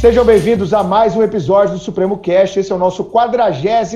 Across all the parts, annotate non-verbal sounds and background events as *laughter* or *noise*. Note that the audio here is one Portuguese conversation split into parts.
Sejam bem-vindos a mais um episódio do Supremo Cast. Esse é o nosso 42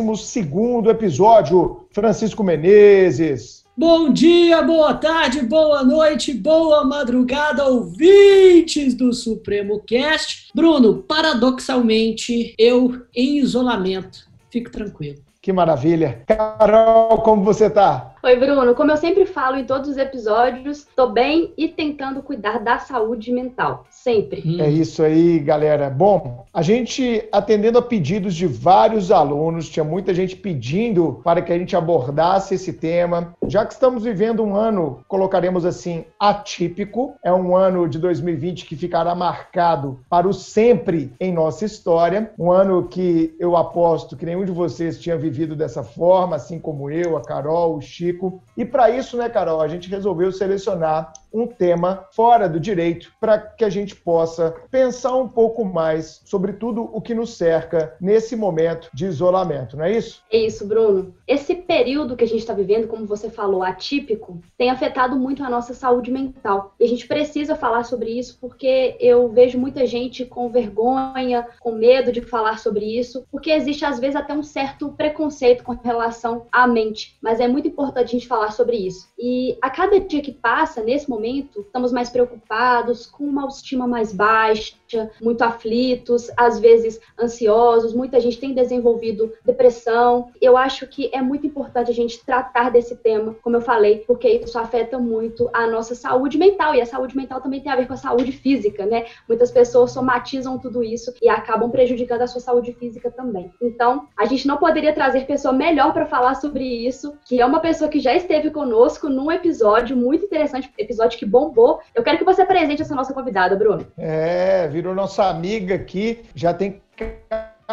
episódio. Francisco Menezes. Bom dia, boa tarde, boa noite, boa madrugada, ouvintes do Supremo Cast. Bruno, paradoxalmente, eu em isolamento. Fique tranquilo. Que maravilha. Carol, como você tá? Oi, Bruno. Como eu sempre falo em todos os episódios, tô bem e tentando cuidar da saúde mental. Sempre. Hum. É isso aí, galera. Bom, a gente atendendo a pedidos de vários alunos, tinha muita gente pedindo para que a gente abordasse esse tema. Já que estamos vivendo um ano, colocaremos assim, atípico, é um ano de 2020 que ficará marcado para o sempre em nossa história. Um ano que eu aposto que nenhum de vocês tinha vivido dessa forma, assim como eu, a Carol, o Chico e para isso, né, Carol, a gente resolveu selecionar um tema fora do direito para que a gente possa pensar um pouco mais sobre tudo o que nos cerca nesse momento de isolamento, não é isso? É isso, Bruno. Esse período que a gente está vivendo, como você falou, atípico, tem afetado muito a nossa saúde mental. E a gente precisa falar sobre isso porque eu vejo muita gente com vergonha, com medo de falar sobre isso, porque existe às vezes até um certo preconceito com relação à mente. Mas é muito importante a gente falar sobre isso. E a cada dia que passa, nesse momento, momento, estamos mais preocupados, com uma autoestima mais baixa, muito aflitos, às vezes ansiosos, muita gente tem desenvolvido depressão. Eu acho que é muito importante a gente tratar desse tema, como eu falei, porque isso afeta muito a nossa saúde mental, e a saúde mental também tem a ver com a saúde física, né? Muitas pessoas somatizam tudo isso e acabam prejudicando a sua saúde física também. Então, a gente não poderia trazer pessoa melhor para falar sobre isso, que é uma pessoa que já esteve conosco num episódio muito interessante, episódio que bombou. Eu quero que você apresente essa nossa convidada, Bruno. É, virou nossa amiga aqui, já tem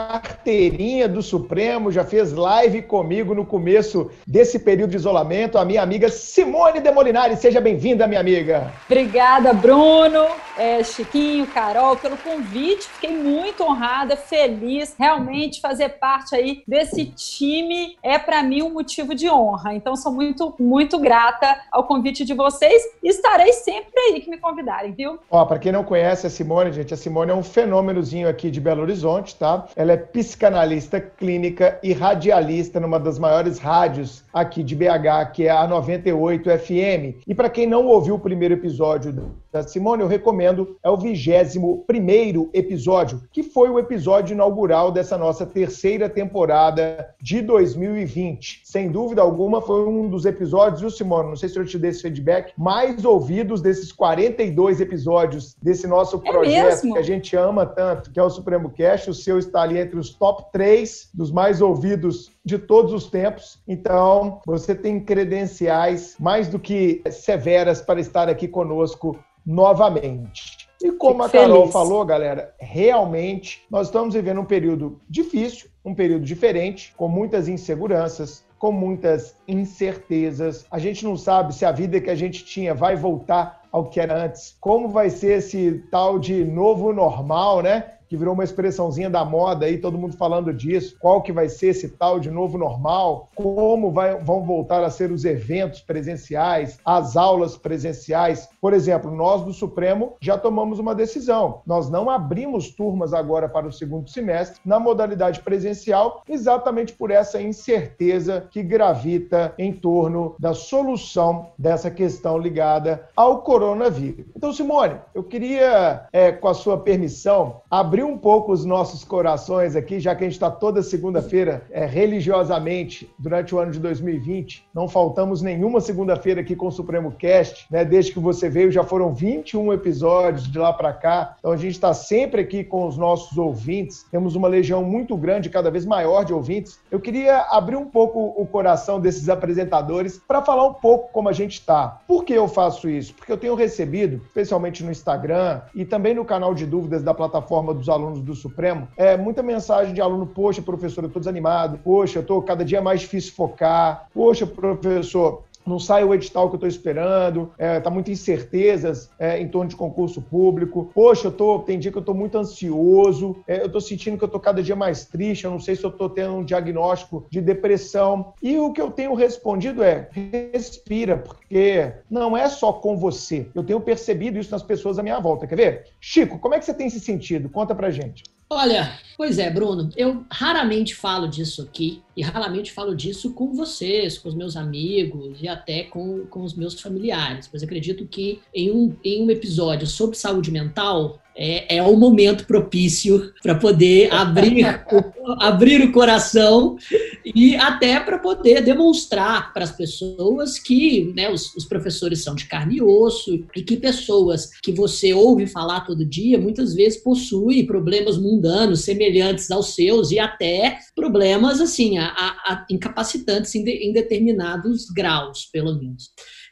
carteirinha do Supremo, já fez live comigo no começo desse período de isolamento, a minha amiga Simone Demolinari. Seja bem-vinda, minha amiga. Obrigada, Bruno, é, Chiquinho, Carol, pelo convite. Fiquei muito honrada, feliz. Realmente fazer parte aí desse time é para mim um motivo de honra. Então sou muito, muito grata ao convite de vocês e estarei sempre aí que me convidarem, viu? Ó, para quem não conhece a Simone, gente, a Simone é um fenômenozinho aqui de Belo Horizonte, tá? Ela ela é psicanalista clínica e radialista numa das maiores rádios aqui de BH, que é a 98 FM. E para quem não ouviu o primeiro episódio da Simone, eu recomendo, é o 21 primeiro episódio, que foi o episódio inaugural dessa nossa terceira temporada de 2020. Sem dúvida alguma, foi um dos episódios, viu, Simone? Não sei se eu te dei esse feedback, mais ouvidos desses 42 episódios desse nosso é projeto que a gente ama tanto, que é o Supremo Cast. O seu está ali entre os top 3 dos mais ouvidos de todos os tempos. Então, você tem credenciais mais do que severas para estar aqui conosco novamente. E como a Carol feliz. falou, galera, realmente nós estamos vivendo um período difícil, um período diferente, com muitas inseguranças, com muitas incertezas. A gente não sabe se a vida que a gente tinha vai voltar ao que era antes. Como vai ser esse tal de novo normal, né? Que virou uma expressãozinha da moda aí, todo mundo falando disso, qual que vai ser esse tal de novo normal, como vai, vão voltar a ser os eventos presenciais, as aulas presenciais. Por exemplo, nós do Supremo já tomamos uma decisão. Nós não abrimos turmas agora para o segundo semestre na modalidade presencial, exatamente por essa incerteza que gravita em torno da solução dessa questão ligada ao coronavírus. Então, Simone, eu queria, é, com a sua permissão, abrir abrir um pouco os nossos corações aqui, já que a gente está toda segunda-feira é, religiosamente durante o ano de 2020. Não faltamos nenhuma segunda-feira aqui com o Supremo Cast, né? Desde que você veio, já foram 21 episódios de lá para cá. Então a gente está sempre aqui com os nossos ouvintes. Temos uma legião muito grande, cada vez maior de ouvintes. Eu queria abrir um pouco o coração desses apresentadores para falar um pouco como a gente está. Por que eu faço isso? Porque eu tenho recebido, especialmente no Instagram e também no canal de dúvidas da plataforma dos alunos do Supremo, é muita mensagem de aluno, poxa, professor, eu tô desanimado, poxa, eu tô cada dia mais difícil focar, poxa, professor, não sai o edital que eu estou esperando, é, tá muitas incertezas é, em torno de concurso público. Poxa, eu tô, tem dia que eu estou muito ansioso, é, eu estou sentindo que eu estou cada dia mais triste, eu não sei se eu estou tendo um diagnóstico de depressão. E o que eu tenho respondido é: respira, porque não é só com você. Eu tenho percebido isso nas pessoas à minha volta. Quer ver? Chico, como é que você tem se sentido? Conta pra gente. Olha, pois é, Bruno, eu raramente falo disso aqui e raramente falo disso com vocês, com os meus amigos e até com, com os meus familiares, mas acredito que em um, em um episódio sobre saúde mental, é, é o momento propício para poder abrir, o, *laughs* abrir o coração e até para poder demonstrar para as pessoas que né, os, os, professores são de carne e osso e que pessoas que você ouve falar todo dia muitas vezes possuem problemas mundanos semelhantes aos seus e até problemas assim a, a, incapacitantes em, de, em determinados graus, pelo menos.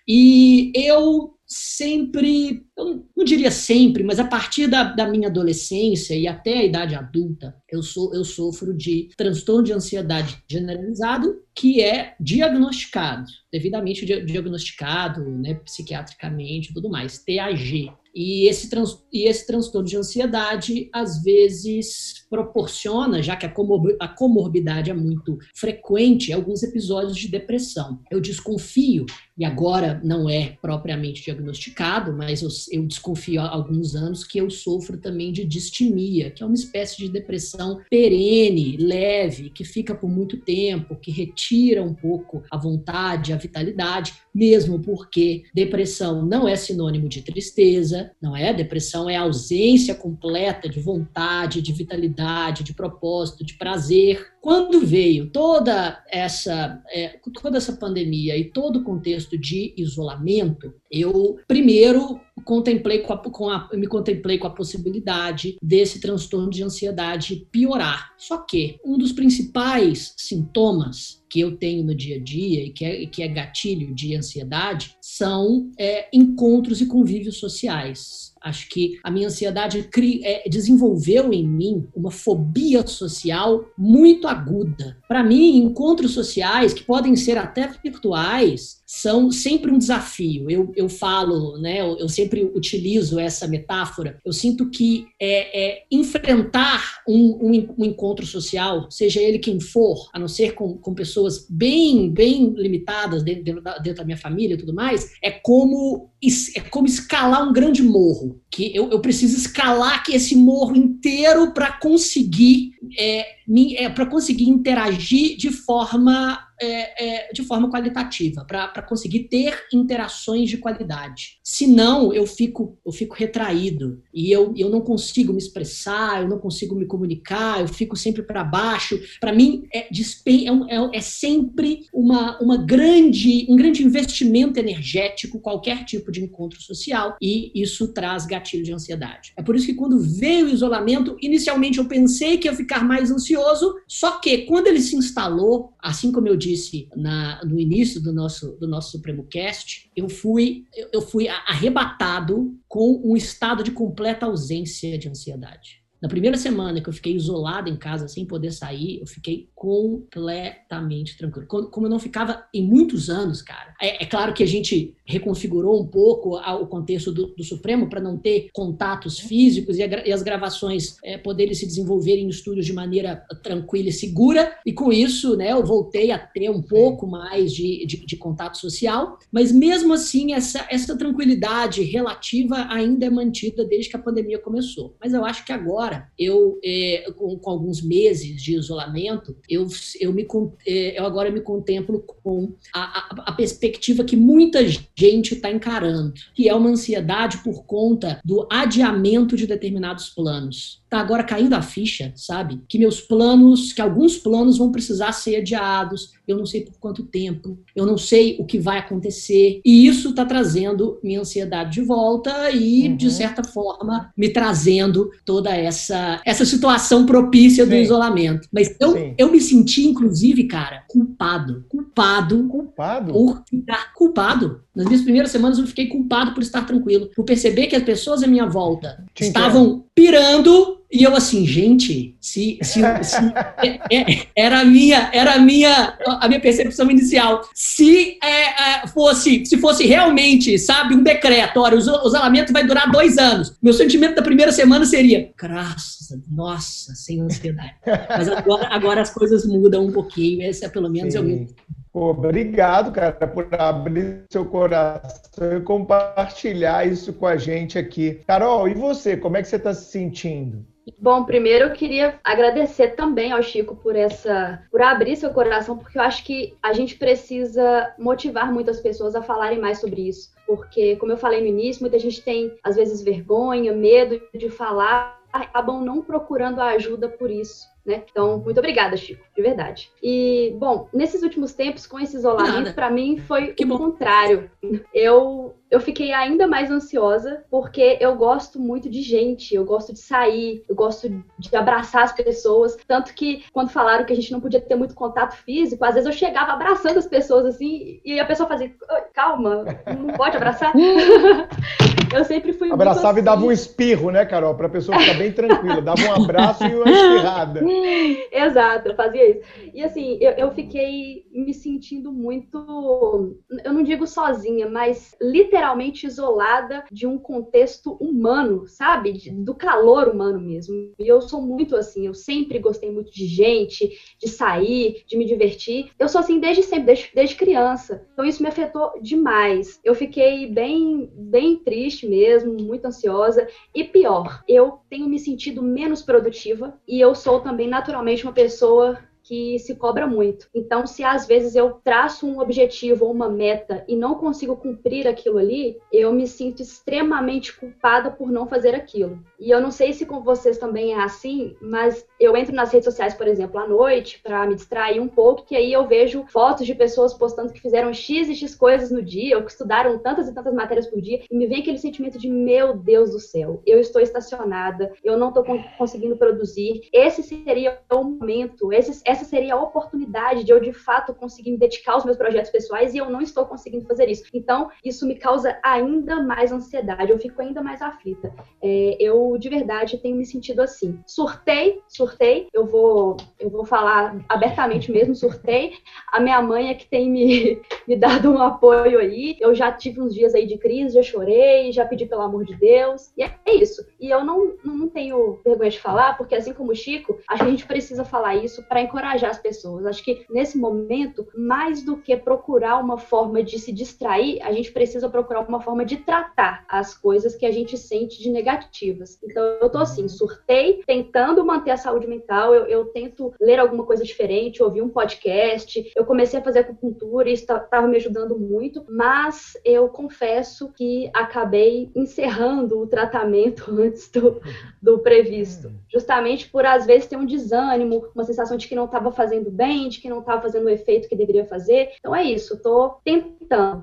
E eu sempre, eu não diria sempre, mas a partir da, da, minha adolescência e até a idade adulta, eu, sou, eu sofro de transtorno de ansiedade generalizado, que é diagnosticado, devidamente diagnosticado, né, psiquiatricamente e tudo mais, TAG. E esse, trans, e esse transtorno de ansiedade, às vezes, proporciona, já que a, comor, a comorbidade é muito frequente, alguns episódios de depressão. Eu desconfio, e agora não é propriamente diagnosticado, mas eu, eu desconfio há alguns anos que eu sofro também de distimia, que é uma espécie de depressão perene, leve, que fica por muito tempo, que retira um pouco a vontade, a vitalidade, mesmo porque depressão não é sinônimo de tristeza, não é? Depressão é ausência completa de vontade, de vitalidade, de propósito, de prazer. Quando veio toda essa, é, toda essa pandemia e todo o contexto de isolamento, eu primeiro contemplei com a, com a, me contemplei com a possibilidade desse transtorno de ansiedade piorar. Só que um dos principais sintomas que eu tenho no dia a dia e que é, que é gatilho de ansiedade são é, encontros e convívios sociais. Acho que a minha ansiedade cri, é, desenvolveu em mim uma fobia social muito aguda. Para mim, encontros sociais, que podem ser até virtuais, são sempre um desafio. Eu, eu falo, né, eu, eu sempre utilizo essa metáfora. Eu sinto que é, é enfrentar um, um, um, encontro social, seja ele quem for, a não ser com, com pessoas bem, bem limitadas dentro, dentro, da, dentro da minha família e tudo mais, é como, é como escalar um grande morro. Que eu, eu preciso escalar aqui esse morro inteiro para conseguir é, é, para conseguir interagir de forma é, é, de forma qualitativa, para conseguir ter interações de qualidade. Senão, eu fico, eu fico retraído e eu, eu não consigo me expressar, eu não consigo me comunicar, eu fico sempre para baixo. Para mim, é, é, é, sempre uma, uma grande, um grande investimento energético, qualquer tipo de encontro social, e isso traz gatilho de ansiedade. É por isso que quando veio o isolamento, inicialmente eu pensei que ia ficar mais ansioso, só que quando ele se instalou, assim como eu disse na, no início do nosso, do nosso Supremo Cast, eu fui, eu fui arrebatado com um estado de completa ausência de ansiedade. Na primeira semana que eu fiquei isolado em casa, sem poder sair, eu fiquei completamente tranquilo. Como eu não ficava em muitos anos, cara. É, é claro que a gente reconfigurou um pouco o contexto do, do Supremo para não ter contatos físicos e, a, e as gravações é, poderem se desenvolver em estúdios de maneira tranquila e segura. E com isso, né, eu voltei a ter um pouco mais de, de, de contato social. Mas mesmo assim, essa, essa tranquilidade relativa ainda é mantida desde que a pandemia começou. Mas eu acho que agora, eu, é, com, com, alguns meses de isolamento, eu, eu, me, é, eu agora me contemplo com a, a, a perspectiva que muita gente está encarando, que é uma ansiedade por conta do adiamento de determinados planos tá agora caindo a ficha, sabe? Que meus planos, que alguns planos vão precisar ser adiados, eu não sei por quanto tempo, eu não sei o que vai acontecer, e isso tá trazendo minha ansiedade de volta e, uhum. de certa forma, me trazendo toda essa, essa situação propícia do Sim. isolamento. Mas eu, eu me senti, inclusive, cara, culpado, culpado culpado. Culpado? Por ficar culpado. Nas minhas primeiras semanas eu fiquei culpado por estar tranquilo, por perceber que as pessoas à minha volta Te estavam entendo. pirando e eu assim, gente, se, se, se é, é, era a minha, era a minha, a minha percepção inicial. Se é, é fosse, se fosse realmente, sabe, um decreto, olha, o isolamento vai durar dois anos. Meu sentimento da primeira semana seria, graças, nossa, sem ansiedade. Mas agora, agora as coisas mudam um pouquinho. Esse é pelo menos Sim. meu Obrigado, cara, por abrir seu coração e compartilhar isso com a gente aqui. Carol, e você? Como é que você está se sentindo? Bom, primeiro eu queria agradecer também ao Chico por essa, por abrir seu coração, porque eu acho que a gente precisa motivar muitas pessoas a falarem mais sobre isso, porque como eu falei no início, muita gente tem às vezes vergonha, medo de falar, acabam não procurando ajuda por isso. Né? Então, muito obrigada, Chico, de verdade. E, bom, nesses últimos tempos, com esse isolamento, para mim foi que o bom. contrário. Eu eu fiquei ainda mais ansiosa porque eu gosto muito de gente, eu gosto de sair, eu gosto de abraçar as pessoas. Tanto que quando falaram que a gente não podia ter muito contato físico, às vezes eu chegava abraçando as pessoas assim e a pessoa fazia: calma, não pode abraçar. *laughs* eu sempre fui Abraçava assim. e dava um espirro, né, Carol? Para a pessoa ficar bem tranquila. Dava um abraço e uma espirrada. *laughs* Exato, eu fazia isso. E assim, eu, eu fiquei me sentindo muito. Eu não digo sozinha, mas literalmente literalmente isolada de um contexto humano, sabe? De, do calor humano mesmo. E eu sou muito assim, eu sempre gostei muito de gente, de sair, de me divertir. Eu sou assim desde sempre, desde, desde criança. Então isso me afetou demais. Eu fiquei bem, bem triste mesmo, muito ansiosa. E pior, eu tenho me sentido menos produtiva e eu sou também naturalmente uma pessoa que se cobra muito. Então, se às vezes eu traço um objetivo ou uma meta e não consigo cumprir aquilo ali, eu me sinto extremamente culpada por não fazer aquilo. E eu não sei se com vocês também é assim, mas eu entro nas redes sociais, por exemplo, à noite para me distrair um pouco, que aí eu vejo fotos de pessoas postando que fizeram X e X coisas no dia, ou que estudaram tantas e tantas matérias por dia, e me vem aquele sentimento de meu Deus do céu, eu estou estacionada, eu não estou conseguindo produzir. Esse seria o momento, esse, essa seria a oportunidade de eu de fato conseguir me dedicar aos meus projetos pessoais e eu não estou conseguindo fazer isso. Então, isso me causa ainda mais ansiedade, eu fico ainda mais aflita. É, eu de verdade tenho me sentido assim. Surtei, surtei, eu vou, eu vou falar abertamente mesmo, surtei. A minha mãe é que tem me, *laughs* me dado um apoio aí. Eu já tive uns dias aí de crise, já chorei, já pedi pelo amor de Deus. E é isso. E eu não, não tenho vergonha de falar, porque assim como o Chico, a gente precisa falar isso para encorajar encorajar as pessoas. Acho que nesse momento, mais do que procurar uma forma de se distrair, a gente precisa procurar uma forma de tratar as coisas que a gente sente de negativas. Então, eu tô assim, surtei, tentando manter a saúde mental, eu, eu tento ler alguma coisa diferente, ouvir um podcast, eu comecei a fazer acupuntura e isso estava tá, me ajudando muito, mas eu confesso que acabei encerrando o tratamento *laughs* antes do, do previsto, justamente por às vezes ter um desânimo, uma sensação de que não tá estava fazendo bem, de que não estava fazendo o efeito que deveria fazer. Então é isso, estou tentando.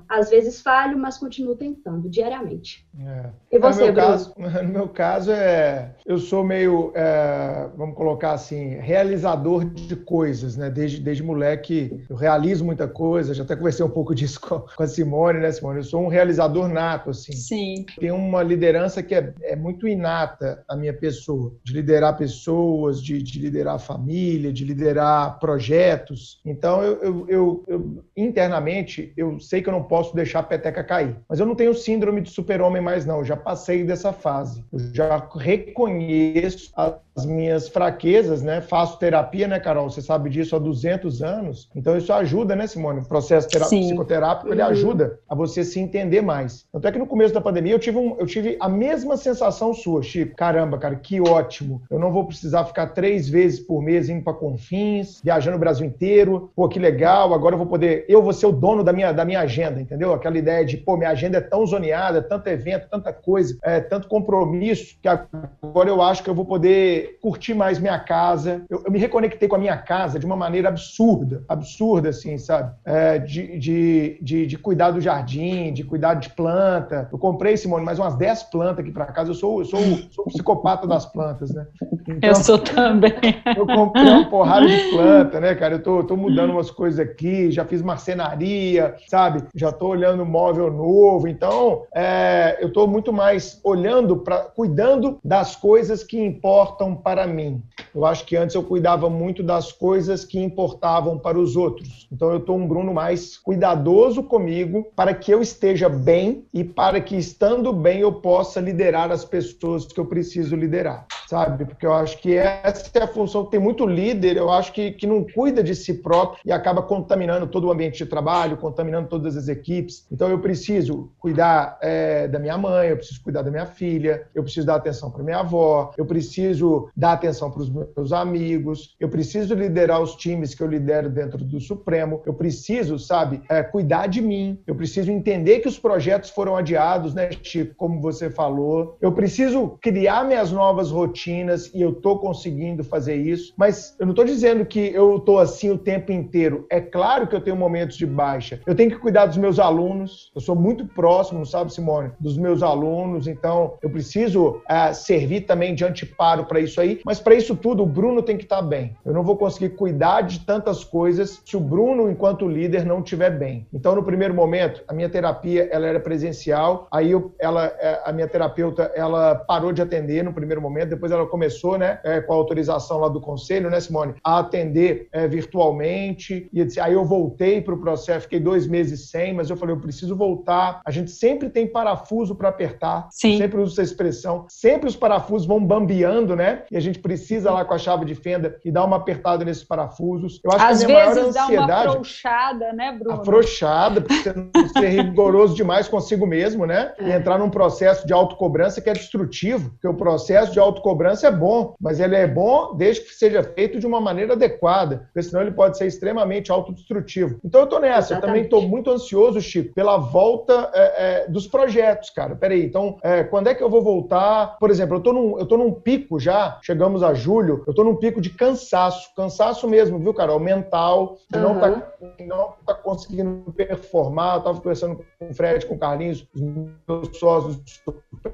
Às vezes falho, mas continuo tentando diariamente. É. E você, no meu, caso, *laughs* no meu caso, é, eu sou meio, é, vamos colocar assim, realizador de coisas, né? Desde, desde moleque eu realizo muita coisa, já até conversei um pouco *laughs* disso com, com a Simone, né, Simone? Eu sou um realizador nato, assim. Sim. Tenho uma liderança que é, é muito inata a minha pessoa, de liderar pessoas, de, de liderar família, de liderar projetos. Então, eu, eu, eu, eu, internamente, eu sei que eu não posso deixar a peteca cair. Mas eu não tenho síndrome de super-homem mais, não. Eu já passei dessa fase. Eu já reconheço as minhas fraquezas, né? Faço terapia, né, Carol? Você sabe disso há 200 anos. Então, isso ajuda, né, Simone? O processo psicoterápico, ele uhum. ajuda a você se entender mais. Tanto é que no começo da pandemia, eu tive, um, eu tive a mesma sensação sua, Chico. Caramba, cara, que ótimo. Eu não vou precisar ficar três vezes por mês indo para Confins, viajando o Brasil inteiro. Pô, que legal. Agora eu vou poder... Eu vou ser o dono da minha, da minha agenda, entendeu? Aquela ideia de, pô, minha agenda é tão zoneada, tanto evento, tanta coisa, é, tanto compromisso, que agora eu acho que eu vou poder curtir mais minha casa. Eu, eu me reconectei com a minha casa de uma maneira absurda, absurda, assim, sabe? É, de, de, de, de, cuidar do jardim, de cuidar de planta. Eu comprei, Simone, mais umas 10 plantas aqui para casa. Eu sou, eu sou, sou o psicopata das plantas, né? Então, eu sou também. Eu comprei uma porrada de planta, né, cara? Eu tô, tô mudando umas coisas aqui, já fiz marcenaria, sabe? Já tô olhando móvel novo. Então, é, eu tô muito mais olhando para, cuidando das coisas que importam para mim. Eu acho que antes eu cuidava muito das coisas que importavam para os outros. Então, eu tô um Bruno mais cuidadoso comigo para que eu esteja bem e para que estando bem eu possa liderar as pessoas que eu preciso liderar, sabe? Porque eu acho que essa é a função. Tem muito líder, eu acho que, que não cuida de si próprio e acaba contaminando todo o ambiente de trabalho, contaminando todas as equipes. Então eu preciso cuidar é, da minha mãe, eu preciso cuidar da minha filha, eu preciso dar atenção para minha avó, eu preciso dar atenção para os meus amigos, eu preciso liderar os times que eu lidero dentro do Supremo, eu preciso, sabe, é, cuidar de mim, eu preciso entender que os projetos foram adiados, né, Chico, como você falou, eu preciso criar minhas novas rotinas e eu estou conseguindo fazer isso, mas eu não estou dizendo que eu estou assim o tempo inteiro. É claro que eu tenho momentos de baixa. Eu tenho que cuidar dos meus alunos, eu sou muito próximo, sabe, Simone, dos meus alunos, então eu preciso é, servir também de anteparo para isso aí, mas para isso tudo o Bruno tem que estar tá bem. Eu não vou conseguir cuidar de tantas coisas se o Bruno, enquanto líder, não estiver bem. Então, no primeiro momento, a minha terapia ela era presencial, aí eu, ela, é, a minha terapeuta ela parou de atender no primeiro momento, depois ela começou, né, é, com a autorização lá do conselho, né, Simone, a atender é, virtualmente. E aí eu voltei para o processo, fiquei dois meses sem, mas eu falei, eu preciso voltar. A gente sempre tem parafuso para apertar. Sim. sempre uso essa expressão. Sempre os parafusos vão bambeando, né? E a gente precisa lá com a chave de fenda e dar uma apertada nesses parafusos. Eu acho Às que a minha vezes maior ansiedade, dá uma afrouxada, né, Bruno? Afrouxada, porque você não ser rigoroso demais consigo mesmo, né? E é. entrar num processo de autocobrança que é destrutivo, porque o processo de autocobrança é bom, mas ele é bom desde que seja feito de uma maneira adequada, porque senão ele pode ser extremamente autodestrutivo. Então eu tô nessa, Exatamente. eu também tô muito ansioso, Chico, pela volta é, é, dos projetos, cara. Peraí, então, é, quando é que eu vou voltar? Por exemplo, eu tô, num, eu tô num pico já, chegamos a julho, eu tô num pico de cansaço, cansaço mesmo, viu, Carol? Mental, uhum. não, tá, não tá conseguindo performar, eu tava conversando com o Fred, com o Carlinhos, os meus sócios,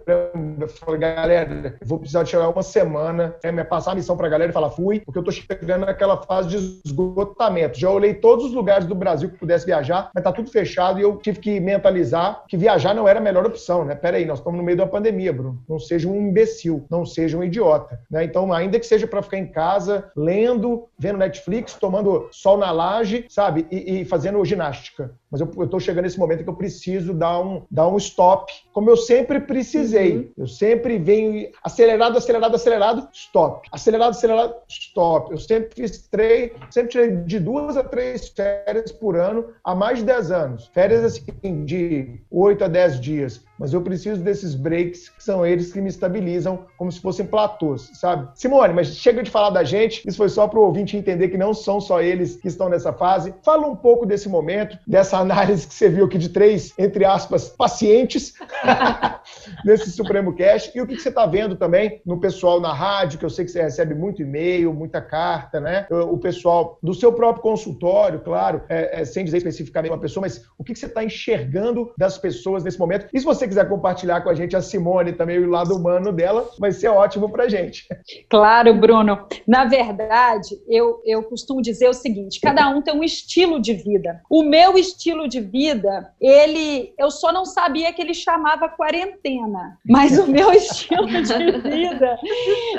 eu falei, galera, vou precisar chegar uma semana, é, passar a missão pra galera e falar, fui, porque eu tô chegando naquela fase de esgotamento. Já olhei todos os lugares do Brasil que pudesse viajar, mas tá tudo fechado e eu tive que mentalizar que viajar não era a melhor opção, né? Pera aí, nós estamos no meio da pandemia, Bruno. Não seja um imbecil, não seja um idiota, né? Então, ainda que seja para ficar em casa, lendo, vendo Netflix, tomando sol na laje, sabe? E, e fazendo ginástica. Mas eu, estou chegando nesse momento que eu preciso dar um, dar um stop, como eu sempre precisei. Uhum. Eu sempre venho acelerado, acelerado, acelerado, stop. Acelerado, acelerado, stop. Eu sempre fiz três, sempre tirei de duas a três férias por ano há mais de dez anos. Férias assim, de oito a dez dias mas eu preciso desses breaks, que são eles que me estabilizam como se fossem platôs, sabe? Simone, mas chega de falar da gente, isso foi só para o ouvinte entender que não são só eles que estão nessa fase. Fala um pouco desse momento, dessa análise que você viu aqui de três, entre aspas, pacientes *laughs* nesse Supremo Cash, e o que você está vendo também no pessoal na rádio, que eu sei que você recebe muito e-mail, muita carta, né? O pessoal do seu próprio consultório, claro, é, é, sem dizer especificamente uma pessoa, mas o que você está enxergando das pessoas nesse momento? E se você quiser compartilhar com a gente a Simone também, o lado humano dela, vai ser ótimo para a gente. Claro, Bruno. Na verdade, eu, eu costumo dizer o seguinte: cada um tem um estilo de vida. O meu estilo de vida, ele, eu só não sabia que ele chamava quarentena, mas o meu *laughs* estilo de vida,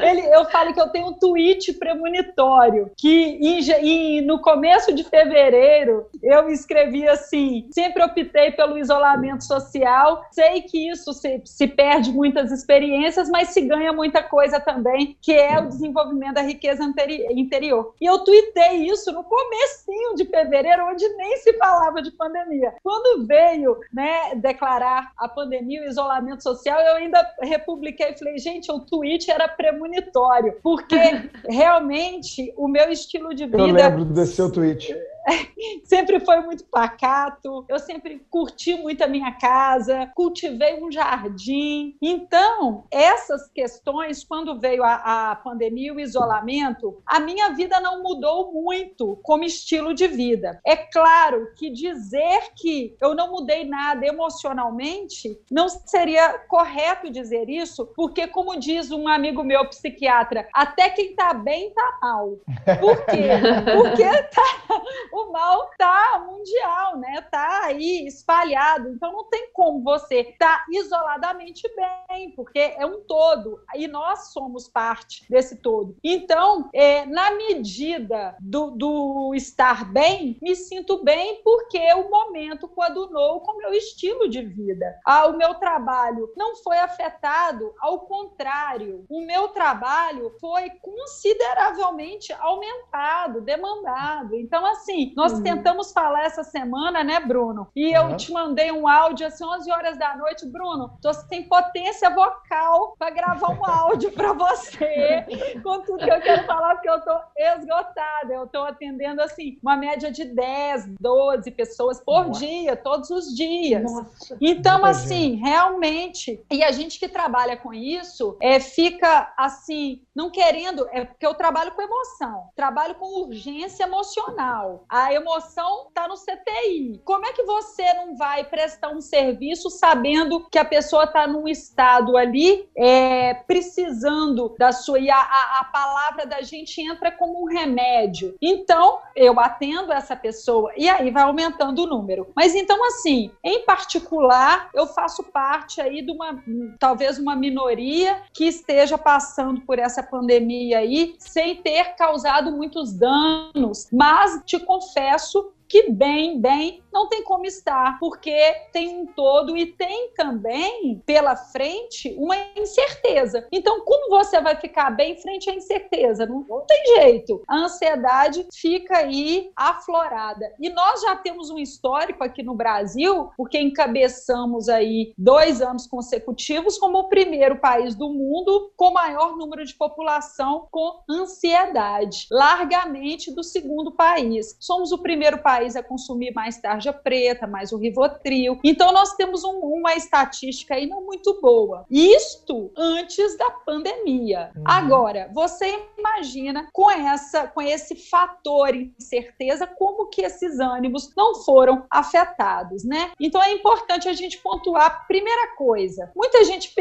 ele, eu falo que eu tenho um tweet premonitório que em, no começo de fevereiro eu escrevi assim: sempre optei pelo isolamento social, sei que isso se, se perde muitas experiências, mas se ganha muita coisa também, que é o desenvolvimento da riqueza interior. E eu tuitei isso no comecinho de fevereiro, onde nem se falava de pandemia. Quando veio né, declarar a pandemia, o isolamento social, eu ainda republiquei e falei, gente, o tweet era premonitório, porque *laughs* realmente o meu estilo de vida... Eu lembro desse seu tweet *laughs* sempre foi muito pacato, eu sempre curti muito a minha casa, cultivei um jardim. Então, essas questões, quando veio a, a pandemia e o isolamento, a minha vida não mudou muito como estilo de vida. É claro que dizer que eu não mudei nada emocionalmente não seria correto dizer isso, porque, como diz um amigo meu psiquiatra, até quem está bem está mal. Por quê? *laughs* Porque tá, o mal tá mundial, né? Tá aí espalhado. Então não tem como você estar tá isoladamente bem, porque é um todo e nós somos parte desse todo. Então, é, na medida do, do estar bem, me sinto bem porque o momento coadunou com o meu estilo de vida. Ah, o meu trabalho não foi afetado, ao contrário, o meu trabalho foi consideravelmente aumentado, demandado. Então, assim, nós uhum. tentamos falar essa semana, né, Bruno? E uhum. eu te mandei um áudio assim, 11 horas da noite, Bruno, tô sem potência vocal para gravar um áudio para você *laughs* com tudo que eu quero falar, porque eu tô esgotada. Eu tô atendendo, assim, uma média de 10, 12 pessoas por Nossa. dia, todos os dias. Nossa. Então, assim, realmente, e a gente que trabalha com isso, é, fica assim, não querendo, é porque eu trabalho com emoção, trabalho com urgência emocional. A emoção está no CTI. Como é que você não vai prestar um serviço sabendo que a pessoa está num estado ali é, precisando da sua e a, a, a palavra da gente entra como um remédio? Então eu atendo essa pessoa e aí vai aumentando o número. Mas então assim, em particular, eu faço parte aí de uma talvez uma minoria que esteja passando por essa pandemia aí sem ter causado muitos danos, mas te confesso que bem, bem, não tem como estar, porque tem um todo e tem também pela frente uma incerteza. Então, como você vai ficar bem frente à incerteza? Não, não tem jeito. A ansiedade fica aí aflorada. E nós já temos um histórico aqui no Brasil, porque encabeçamos aí dois anos consecutivos como o primeiro país do mundo com maior número de população com ansiedade, largamente do segundo país. Somos o primeiro país a consumir mais tarja preta, mais o Rivotril. Então nós temos um, uma estatística aí não muito boa. Isto antes da pandemia. Uhum. Agora, você imagina com essa com esse fator incerteza como que esses ânimos não foram afetados, né? Então é importante a gente pontuar primeira coisa. Muita gente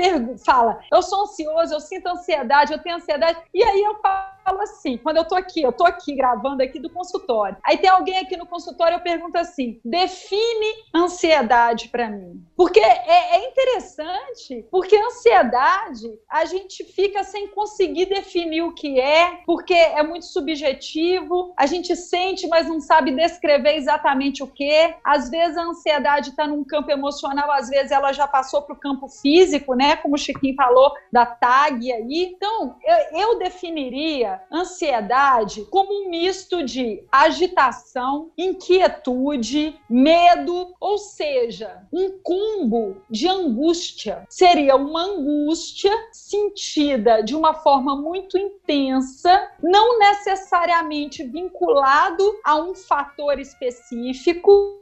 fala: "Eu sou ansioso, eu sinto ansiedade, eu tenho ansiedade". E aí eu falo assim, quando eu tô aqui, eu tô aqui gravando aqui do consultório. Aí tem alguém aqui no consultório consultório, eu pergunto assim: define ansiedade para mim. Porque é, é, interessante, porque ansiedade a gente fica sem conseguir definir o que é, porque é muito subjetivo, a gente sente, mas não sabe descrever exatamente o que. Às vezes a ansiedade está num campo emocional, às vezes ela já passou para o campo físico, né? Como o Chiquinho falou da TAG aí. Então, eu, eu definiria ansiedade como um misto de agitação, inquietude, medo, ou seja, um cumbo de angústia. Seria uma angústia sentida de uma forma muito intensa, não necessariamente vinculado a um fator específico,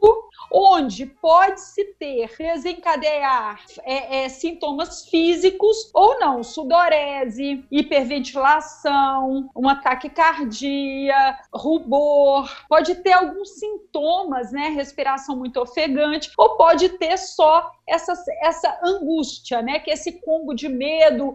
onde pode-se ter, desencadear é, é, sintomas físicos ou não, sudorese, hiperventilação, uma taquicardia, rubor, pode ter alguns sintomas, né, respiração muito ofegante, ou pode ter só essa, essa angústia, né? Que esse combo de medo,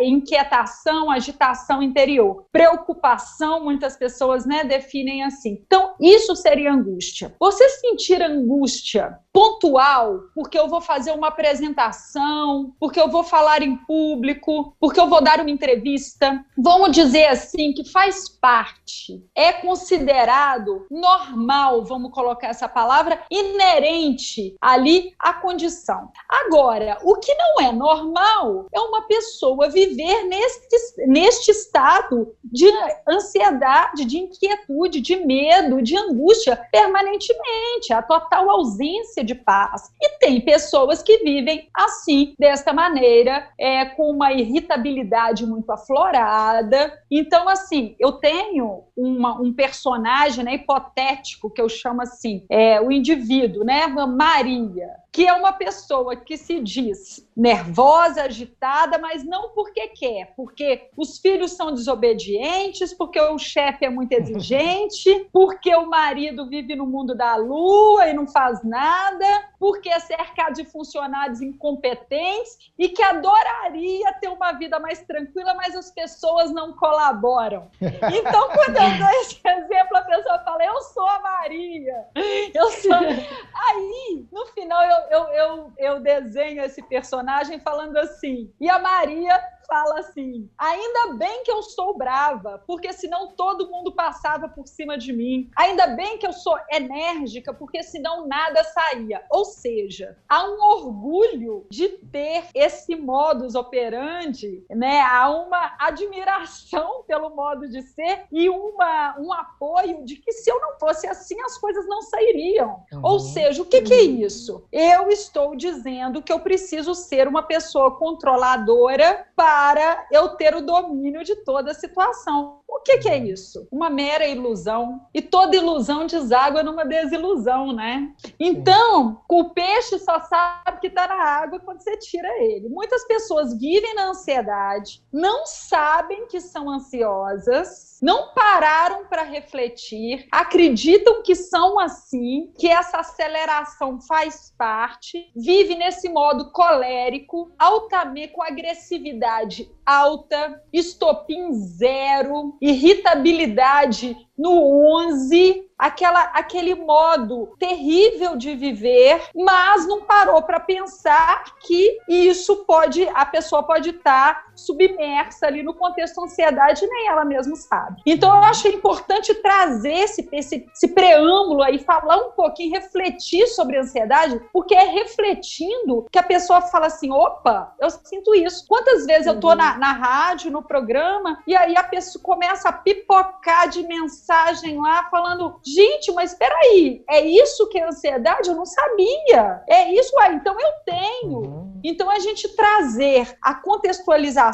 inquietação, agitação interior. Preocupação, muitas pessoas né, definem assim. Então, isso seria angústia. Você sentir angústia pontual, porque eu vou fazer uma apresentação, porque eu vou falar em público, porque eu vou dar uma entrevista, vamos dizer assim, que faz parte, é considerado normal, vamos colocar essa palavra, inerente ali à condição Agora, o que não é normal é uma pessoa viver neste, neste estado de ansiedade, de inquietude, de medo, de angústia permanentemente, a total ausência de paz. E tem pessoas que vivem assim, desta maneira, é, com uma irritabilidade muito aflorada. Então, assim, eu tenho uma, um personagem né, hipotético que eu chamo assim, é, o indivíduo, né? Maria, que é uma pessoa que se diz nervosa, agitada, mas não porque quer, porque os filhos são desobedientes, porque o chefe é muito exigente, *laughs* porque o marido vive no mundo da lua e não faz nada, porque é cercado de funcionários incompetentes e que adoraria ter uma vida mais tranquila, mas as pessoas não colaboram. Então, quando eu dou esse *laughs* exemplo, a pessoa fala: Eu sou a Maria. Eu sou. *laughs* Aí, no final, eu, eu, eu, eu desenho esse personagem falando assim. E a Maria fala assim: ainda bem que eu sou brava, porque senão todo mundo passava por cima de mim. Ainda bem que eu sou enérgica, porque senão nada saía. Ou seja, há um orgulho de ter esse modus operandi, né? Há uma admiração pelo modo de ser e uma, um apoio de que se eu não fosse assim, as coisas não sairiam. Uhum. Ou seja, o que, que é isso? Eu estou dizendo que eu preciso ser uma pessoa controladora para para eu ter o domínio de toda a situação. O que, que, é isso? Uma mera ilusão. E toda ilusão deságua numa desilusão, né? Então, o peixe só sabe que está na água quando você tira ele. Muitas pessoas vivem na ansiedade, não sabem que são ansiosas, não pararam para refletir, acreditam que são assim, que essa aceleração faz parte, vive nesse modo colérico, altamente com agressividade alta, estopim zero, irritabilidade no 11, aquela, aquele modo terrível de viver, mas não parou para pensar que isso pode, a pessoa pode estar tá submersa ali no contexto ansiedade, nem ela mesma sabe. Então eu acho importante trazer esse, esse, esse preâmbulo aí, falar um pouquinho, refletir sobre a ansiedade, porque é refletindo que a pessoa fala assim: opa, eu sinto isso. Quantas vezes eu tô na, na rádio, no programa, e aí a pessoa começa a pipocar de mensagem lá falando: gente, mas espera aí, é isso que é ansiedade? Eu não sabia. É isso, aí, então eu tenho. Uhum. Então a gente trazer a contextualização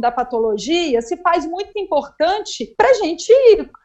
da patologia se faz muito importante para a gente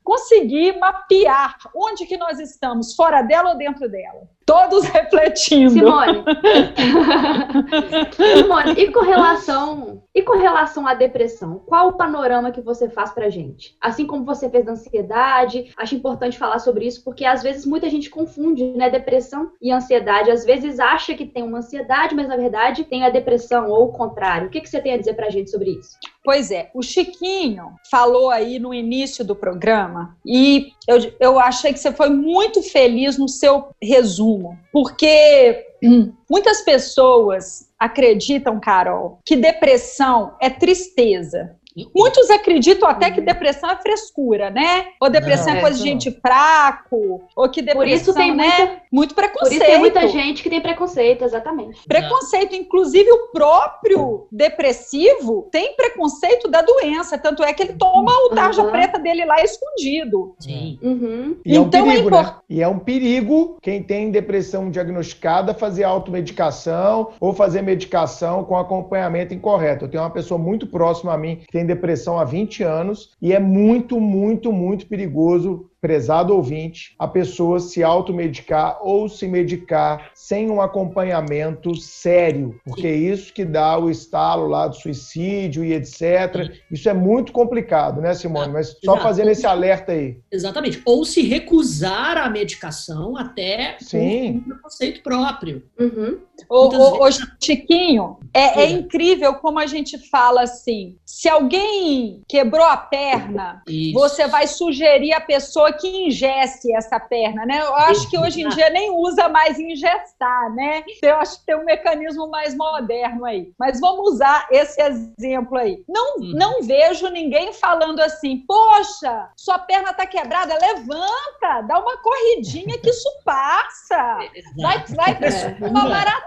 conseguir mapear onde que nós estamos, fora dela ou dentro dela. Todos refletindo. Simone. *laughs* Simone, e com relação e com relação à depressão, qual o panorama que você faz pra gente? Assim como você fez da ansiedade, acho importante falar sobre isso porque às vezes muita gente confunde, né, depressão e ansiedade. Às vezes acha que tem uma ansiedade, mas na verdade tem a depressão ou o contrário. O que que você tem a dizer pra gente sobre isso? Pois é, o Chiquinho falou aí no início do programa e eu, eu achei que você foi muito feliz no seu resumo, porque *clears throat* muitas pessoas acreditam, Carol, que depressão é tristeza. Muitos acreditam até que depressão é frescura, né? Ou depressão não, é coisa de gente fraco, ou que depressão, Por isso tem né? Muita, muito preconceito. Por isso tem muita gente que tem preconceito, exatamente. Preconceito, inclusive o próprio depressivo tem preconceito da doença, tanto é que ele toma o tarja uhum. preta dele lá escondido. Sim. Uhum. E então é um perigo, é import... né? E é um perigo quem tem depressão diagnosticada fazer automedicação ou fazer medicação com acompanhamento incorreto. Eu tenho uma pessoa muito próxima a mim que tem tem depressão há 20 anos e é muito, muito, muito perigoso prezado ouvinte, a pessoa se automedicar ou se medicar sem um acompanhamento sério, porque é isso que dá o estalo lá do suicídio e etc. Isso é muito complicado, né, Simone? Mas só Exato. fazendo esse alerta aí. Exatamente. Ou se recusar a medicação até Sim. um preconceito próprio. Uhum. Ô, ô, Chiquinho, é, é, incrível como a gente fala assim: se alguém quebrou a perna, isso. você vai sugerir a pessoa que ingesse essa perna, né? Eu acho que hoje em dia nem usa mais ingestar, né? Eu acho que tem um mecanismo mais moderno aí. Mas vamos usar esse exemplo aí. Não, uhum. não vejo ninguém falando assim, poxa, sua perna tá quebrada, levanta, dá uma corridinha que isso passa. *laughs* Vai, vai pra é. uma maratona,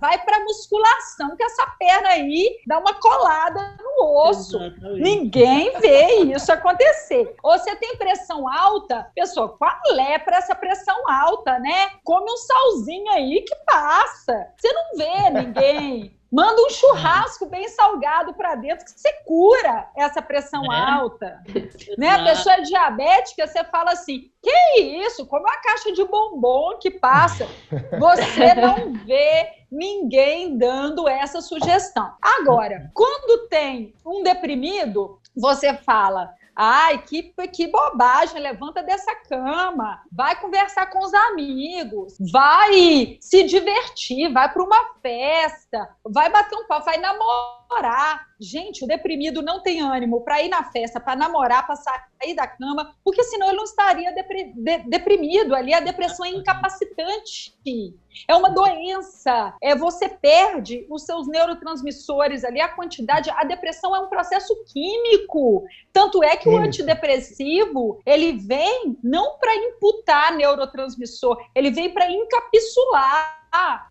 vai pra musculação, que essa perna aí dá uma colada no osso. Exatamente. Ninguém vê isso acontecer. Ou você tem pressão alta, pessoa, qual é para essa pressão alta, né? Come um salzinho aí que passa. Você não vê ninguém Manda um churrasco bem salgado para dentro que você cura essa pressão é. alta. *laughs* né? A pessoa é diabética, você fala assim: que isso? Como uma caixa de bombom que passa. *laughs* Você não vê ninguém dando essa sugestão. Agora, quando tem um deprimido, você fala: Ai, que, que bobagem, levanta dessa cama, vai conversar com os amigos, vai se divertir, vai para uma festa, vai bater um papo, vai namorar. Gente, o deprimido não tem ânimo para ir na festa, para namorar, para sair da cama, porque senão ele não estaria depre, de, deprimido ali. A depressão é incapacitante. É uma doença. É você perde os seus neurotransmissores ali, a quantidade. A depressão é um processo químico. Tanto é que o antidepressivo ele vem não para imputar neurotransmissor, ele vem para encapsular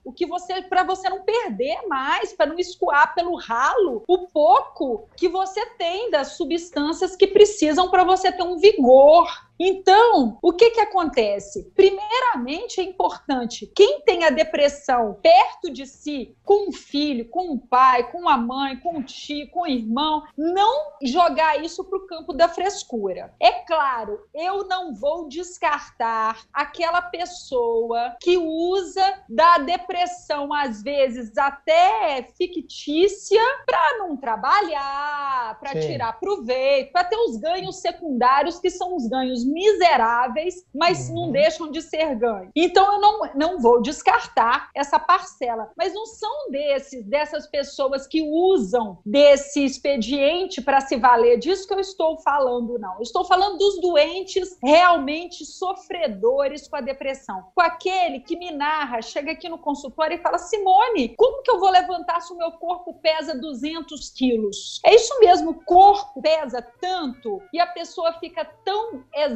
o que você para você não perder mais, para não escoar pelo ralo o pouco que você tem das substâncias que precisam para você ter um vigor. Então, o que que acontece? Primeiramente, é importante quem tem a depressão perto de si, com um filho, com um pai, com uma mãe, com um tio, com um irmão, não jogar isso para o campo da frescura. É claro, eu não vou descartar aquela pessoa que usa da depressão, às vezes até fictícia, para não trabalhar, para tirar proveito, para ter os ganhos secundários, que são os ganhos miseráveis, mas uhum. não deixam de ser ganhos. Então eu não, não vou descartar essa parcela, mas não são desses, dessas pessoas que usam desse expediente para se valer disso que eu estou falando, não. Eu estou falando dos doentes realmente sofredores com a depressão, com aquele que me narra, chega aqui no consultório e fala: Simone, como que eu vou levantar se o meu corpo pesa 200 quilos? É isso mesmo, o corpo pesa tanto e a pessoa fica tão exausta,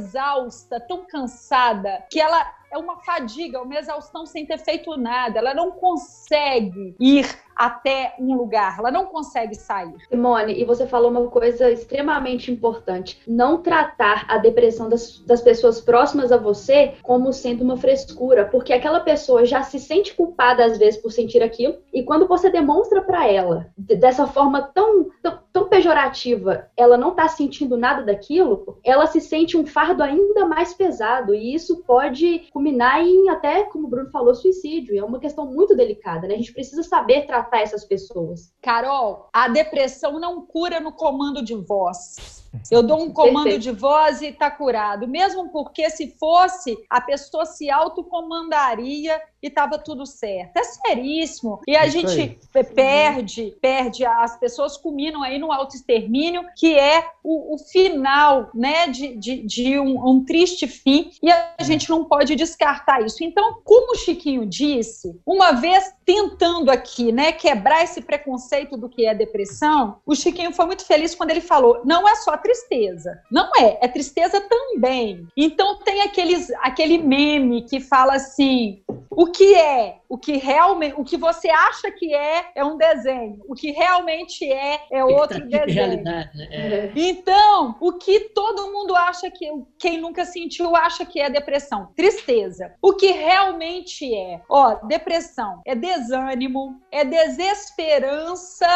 tão cansada, que ela é uma fadiga, uma exaustão sem ter feito nada. Ela não consegue ir até um lugar, ela não consegue sair. Simone, e você falou uma coisa extremamente importante: não tratar a depressão das, das pessoas próximas a você como sendo uma frescura, porque aquela pessoa já se sente culpada às vezes por sentir aquilo, e quando você demonstra para ela dessa forma tão, tão, tão pejorativa, ela não tá sentindo nada daquilo, ela se sente um fardo ainda mais pesado, e isso pode culminar em até, como o Bruno falou, suicídio. É uma questão muito delicada, né? A gente precisa saber tratar essas pessoas. Carol, a depressão não cura no comando de voz. Eu dou um comando Perfeito. de voz e está curado. Mesmo porque, se fosse, a pessoa se autocomandaria e estava tudo certo. É seríssimo. E a Isso gente aí. perde, perde. As pessoas culminam aí no autoextermínio, que é o, o final né, de, de, de um, um, triste fim. E a gente não pode descartar isso. Então, como o Chiquinho disse, uma vez tentando aqui né, quebrar esse preconceito do que é depressão, o Chiquinho foi muito feliz quando ele falou: não é só tristeza. Não é, é tristeza também. Então tem aqueles, aquele meme que fala assim: o que é, o que realmente, o que você acha que é, é um desenho. O que realmente é, é outro desenho. Realidade, né? é. Então, o que todo mundo acha que, quem nunca sentiu, acha que é depressão? Tristeza. O que realmente é? Ó, depressão é desânimo, é desesperança.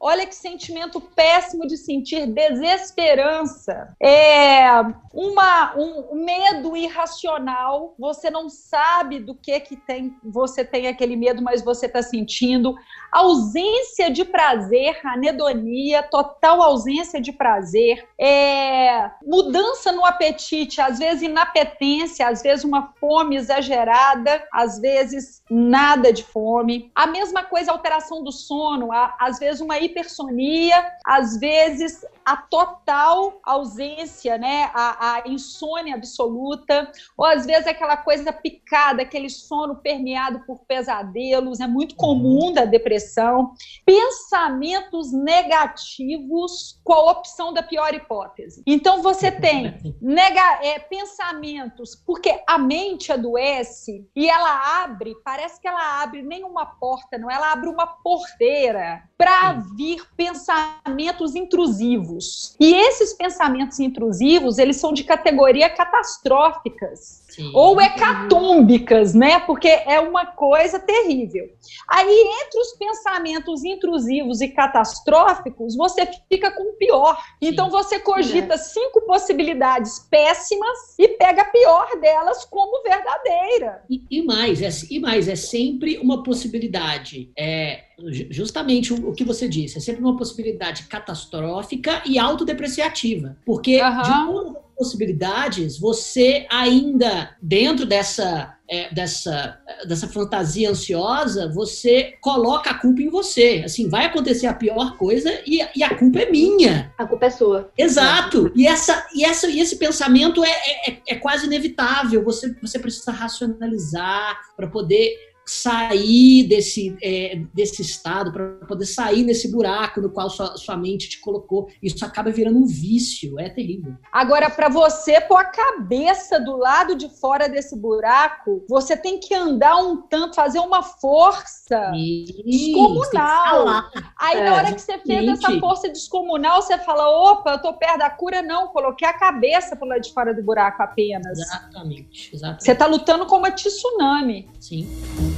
Olha que sentimento péssimo de sentir desesperança. É uma, um medo irracional. Você não sabe do que que tem, você tem aquele medo, mas você está sentindo. Ausência de prazer, anedonia, total ausência de prazer. É, mudança no apetite, às vezes inapetência, às vezes uma fome exagerada, às vezes nada de fome. A mesma coisa, alteração do sono, às vezes uma hipersonia, às vezes a total ausência, né, a, a, insônia absoluta, ou às vezes aquela coisa picada, aquele sono permeado por pesadelos, é muito comum da depressão. Pensamentos negativos com a opção da pior hipótese. Então você *laughs* tem nega, é, pensamentos, porque a mente adoece e ela abre, parece que ela abre nenhuma porta, não, ela abre uma porteira para vir pensamentos intrusivos. E esses pensamentos intrusivos, eles são de categoria catastróficas. Sim. Ou hecatômbicas, né? Porque é uma coisa terrível. Aí, entre os pensamentos intrusivos e catastróficos, você fica com o pior. Então, você cogita é. cinco possibilidades péssimas e pega a pior delas como verdadeira. E, e mais, é, e mais, é sempre uma possibilidade. É, justamente o, que você disse, é sempre uma possibilidade catastrófica e autodepreciativa. Porque uhum. de uma possibilidades, você ainda, dentro dessa, é, dessa, dessa fantasia ansiosa, você coloca a culpa em você. Assim, vai acontecer a pior coisa e, e a culpa é minha. A culpa é sua. Exato. E, essa, e, essa, e esse pensamento é, é, é quase inevitável. Você, você precisa racionalizar para poder sair desse, é, desse estado, para poder sair nesse buraco no qual sua, sua mente te colocou. Isso acaba virando um vício, é terrível. Agora, para você pôr a cabeça do lado de fora desse buraco, você tem que andar um tanto, fazer uma força Isso, descomunal. Aí, é, na hora que você fez gente. essa força descomunal, você fala: opa, eu tô perto da cura, não, coloquei a cabeça pro lado de fora do buraco apenas. Exatamente, exatamente. Você tá lutando com uma tsunami. Sim.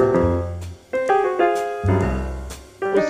Thank you.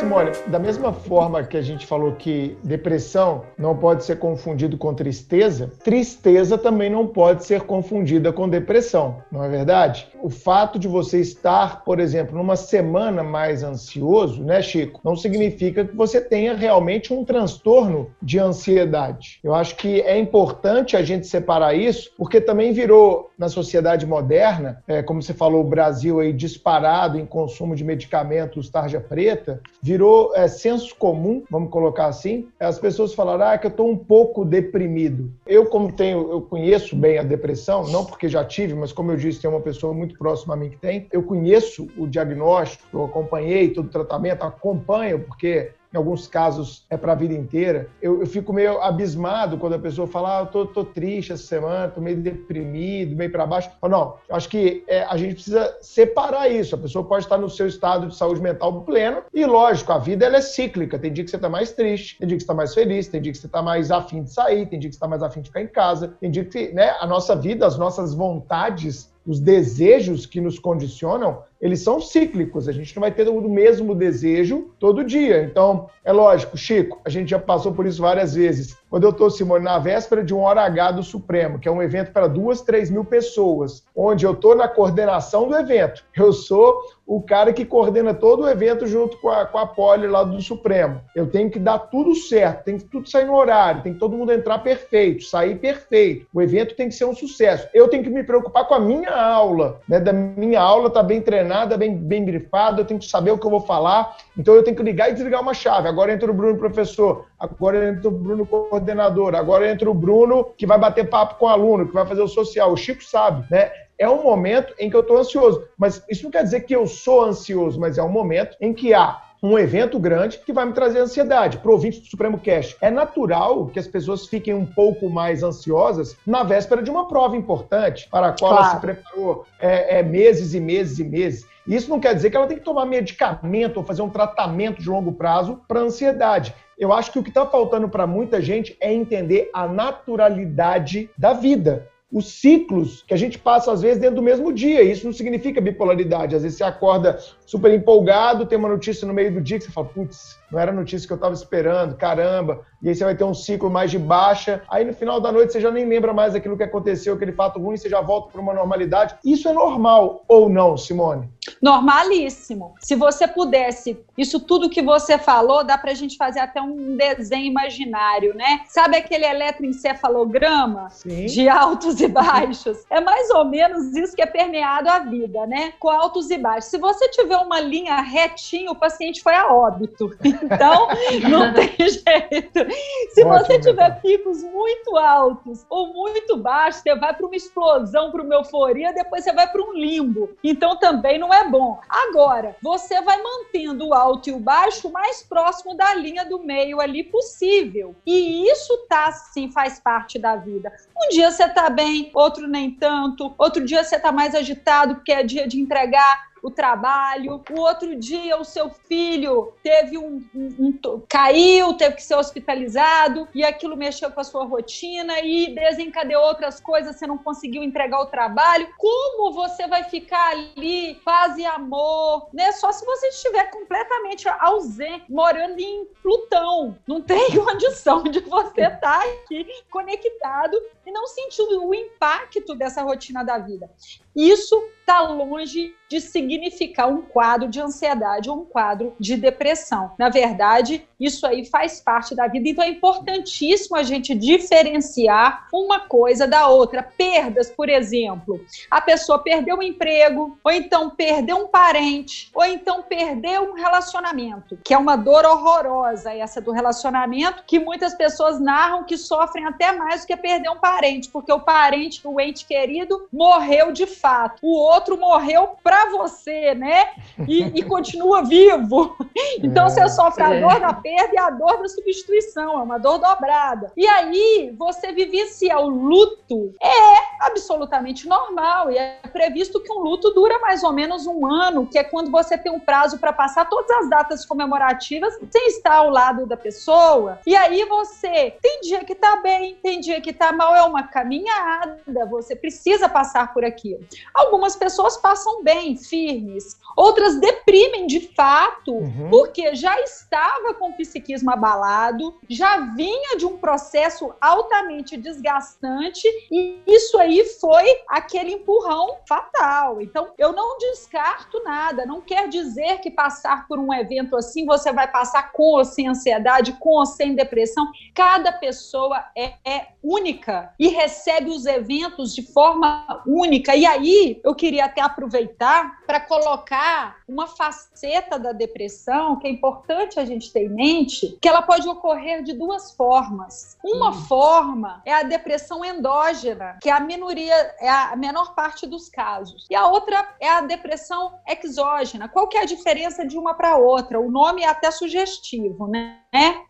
Simone, da mesma forma que a gente falou que depressão não pode ser confundido com tristeza, tristeza também não pode ser confundida com depressão, não é verdade? O fato de você estar, por exemplo, numa semana mais ansioso, né, Chico, não significa que você tenha realmente um transtorno de ansiedade. Eu acho que é importante a gente separar isso, porque também virou na sociedade moderna, é, como você falou, o Brasil aí disparado em consumo de medicamentos tarja preta, virou é, senso comum, vamos colocar assim, as pessoas falaram ah, que eu estou um pouco deprimido. Eu, como tenho, eu conheço bem a depressão, não porque já tive, mas como eu disse, tem uma pessoa muito próxima a mim que tem, eu conheço o diagnóstico, eu acompanhei todo o tratamento, acompanho, porque em alguns casos é para a vida inteira. Eu, eu, fico meio abismado quando a pessoa fala, ah, eu tô, tô triste essa semana, tô meio deprimido, meio para baixo. Eu, não, eu acho que é, a gente precisa separar isso. A pessoa pode estar no seu estado de saúde mental pleno e, lógico, a vida ela é cíclica. Tem dia que você está mais triste, tem dia que você está mais feliz, tem dia que você está mais afim de sair, tem dia que você está mais afim de ficar em casa, tem dia que né, a nossa vida, as nossas vontades os desejos que nos condicionam, eles são cíclicos. A gente não vai ter o mesmo desejo todo dia. Então, é lógico, Chico, a gente já passou por isso várias vezes. Quando eu estou, Simone, na véspera de um Hora H do Supremo, que é um evento para duas, três mil pessoas, onde eu estou na coordenação do evento. Eu sou o cara que coordena todo o evento junto com a, com a Poli lá do Supremo. Eu tenho que dar tudo certo, tem que tudo sair no horário, tem que todo mundo entrar perfeito, sair perfeito. O evento tem que ser um sucesso. Eu tenho que me preocupar com a minha aula, né? Da minha aula tá bem treinada, bem, bem grifada, eu tenho que saber o que eu vou falar. Então eu tenho que ligar e desligar uma chave. Agora entra o Bruno professor, agora entra o Bruno coordenador, agora entra o Bruno que vai bater papo com o aluno, que vai fazer o social. O Chico sabe, né? é um momento em que eu estou ansioso. Mas isso não quer dizer que eu sou ansioso, mas é um momento em que há um evento grande que vai me trazer ansiedade. Ouvinte do Supremo Cash, é natural que as pessoas fiquem um pouco mais ansiosas na véspera de uma prova importante, para a qual claro. ela se preparou é, é, meses e meses e meses. Isso não quer dizer que ela tem que tomar medicamento ou fazer um tratamento de longo prazo para ansiedade. Eu acho que o que está faltando para muita gente é entender a naturalidade da vida os ciclos que a gente passa, às vezes, dentro do mesmo dia. Isso não significa bipolaridade. Às vezes você acorda super empolgado, tem uma notícia no meio do dia que você fala, putz, não era a notícia que eu estava esperando, caramba. E aí você vai ter um ciclo mais de baixa. Aí no final da noite você já nem lembra mais daquilo que aconteceu, aquele fato ruim, você já volta para uma normalidade. Isso é normal ou não, Simone? Normalíssimo. Se você pudesse, isso tudo que você falou, dá para a gente fazer até um desenho imaginário, né? Sabe aquele eletroencefalograma Sim. de altos e baixos? É mais ou menos isso que é permeado a vida, né? Com altos e baixos. Se você tiver uma linha retinha, o paciente foi a óbito. Então, não *laughs* tem jeito. Se Ótimo, você tiver picos muito altos ou muito baixos, você vai para uma explosão, para uma euforia, depois você vai para um limbo. Então, também não é bom. Agora, você vai mantendo o alto e o baixo mais próximo da linha do meio ali possível. E isso tá, sim, faz parte da vida. Um dia você tá bem, outro nem tanto. Outro dia você tá mais agitado porque é dia de entregar o trabalho, o outro dia o seu filho teve um, um, um, caiu, teve que ser hospitalizado e aquilo mexeu com a sua rotina e desencadeou outras coisas, você não conseguiu entregar o trabalho. Como você vai ficar ali, paz e amor, né? Só se você estiver completamente ausente, morando em Plutão. Não tem *laughs* condição de você estar tá aqui conectado e não sentindo o impacto dessa rotina da vida. Isso está longe de significar um quadro de ansiedade ou um quadro de depressão. Na verdade, isso aí faz parte da vida, então é importantíssimo a gente diferenciar uma coisa da outra. Perdas, por exemplo, a pessoa perdeu um emprego, ou então perdeu um parente, ou então perdeu um relacionamento, que é uma dor horrorosa essa do relacionamento, que muitas pessoas narram que sofrem até mais do que perder um parente, porque o parente, o ente querido, morreu de fato. O outro morreu para você, né? E, e, continua vivo. *laughs* Então você sofre a é. dor da perda e a dor da substituição, é uma dor dobrada. E aí você vivencia o luto, é absolutamente normal e é previsto que um luto dura mais ou menos um ano, que é quando você tem um prazo para passar todas as datas comemorativas sem estar ao lado da pessoa. E aí você tem dia que tá bem, tem dia que tá mal, é uma caminhada, você precisa passar por aquilo. Algumas pessoas passam bem, firmes, outras deprimem de fato, uhum. porque já estava com o psiquismo abalado, já vinha de um processo altamente desgastante e isso aí foi aquele empurrão fatal. Então, eu não descarto nada, não quer dizer que passar por um evento assim você vai passar com ou sem ansiedade, com ou sem depressão. Cada pessoa é, é única e recebe os eventos de forma única. E aí, eu queria até aproveitar para colocar uma faceta da depressão que é importante a gente ter em mente, que ela pode ocorrer de duas formas. Uma hum. forma é a depressão endógena, que é a minoria, é a menor parte dos casos. E a outra é a depressão exógena. Qual que é a diferença de uma para outra? O nome é até sugestivo, né?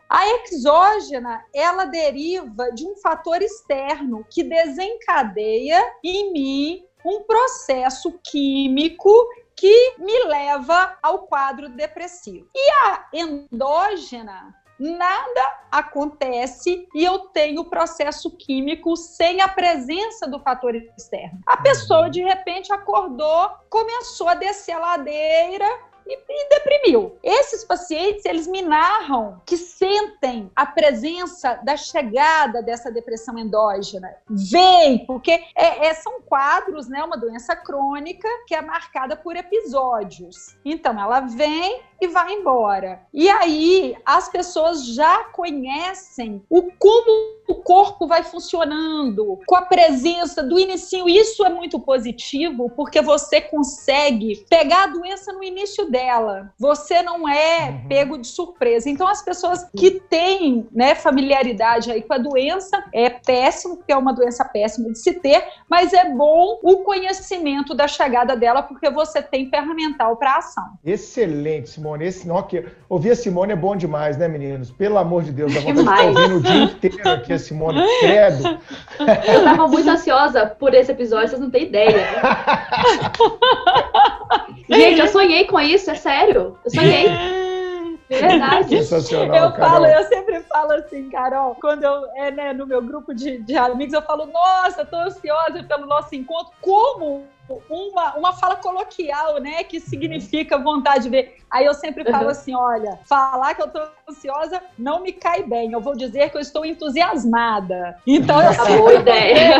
A exógena, ela deriva de um fator externo que desencadeia em mim um processo químico que me leva ao quadro depressivo. E a endógena, nada acontece e eu tenho processo químico sem a presença do fator externo. A pessoa de repente acordou, começou a descer a ladeira, e, deprimiu. Esses pacientes, eles me narram que sentem a presença da chegada dessa depressão endógena. Vem, porque é, é, são quadros, né? Uma doença crônica que é marcada por episódios. Então, ela vem e vai embora. E aí, as pessoas já conhecem o como o corpo vai funcionando, com a presença do início. Isso é muito positivo, porque você consegue pegar a doença no início dela. Você não é uhum. pego de surpresa. Então, as pessoas que têm né, familiaridade aí com a doença, é péssimo, porque é uma doença péssima de se ter, mas é bom o conhecimento da chegada dela, porque você tem ferramental para ação. Excelente, Simone. Esse, não, que, ouvir a Simone é bom demais, né, meninos? Pelo amor de Deus, dá vontade de estar ouvindo o dia inteiro aqui Simone, credo. Eu tava muito ansiosa por esse episódio, vocês não têm ideia. *laughs* Gente, eu sonhei com isso, é sério. Eu sonhei. *laughs* Verdade. Sensacional, eu Carol. falo, eu sempre falo assim, Carol, quando eu é né, no meu grupo de, de amigos, eu falo, nossa, tô ansiosa pelo nosso encontro. Como uma, uma fala coloquial, né? Que significa vontade de ver. Aí eu sempre falo uhum. assim: olha, falar que eu tô ansiosa não me cai bem. Eu vou dizer que eu estou entusiasmada. Então eu sei boa ideia.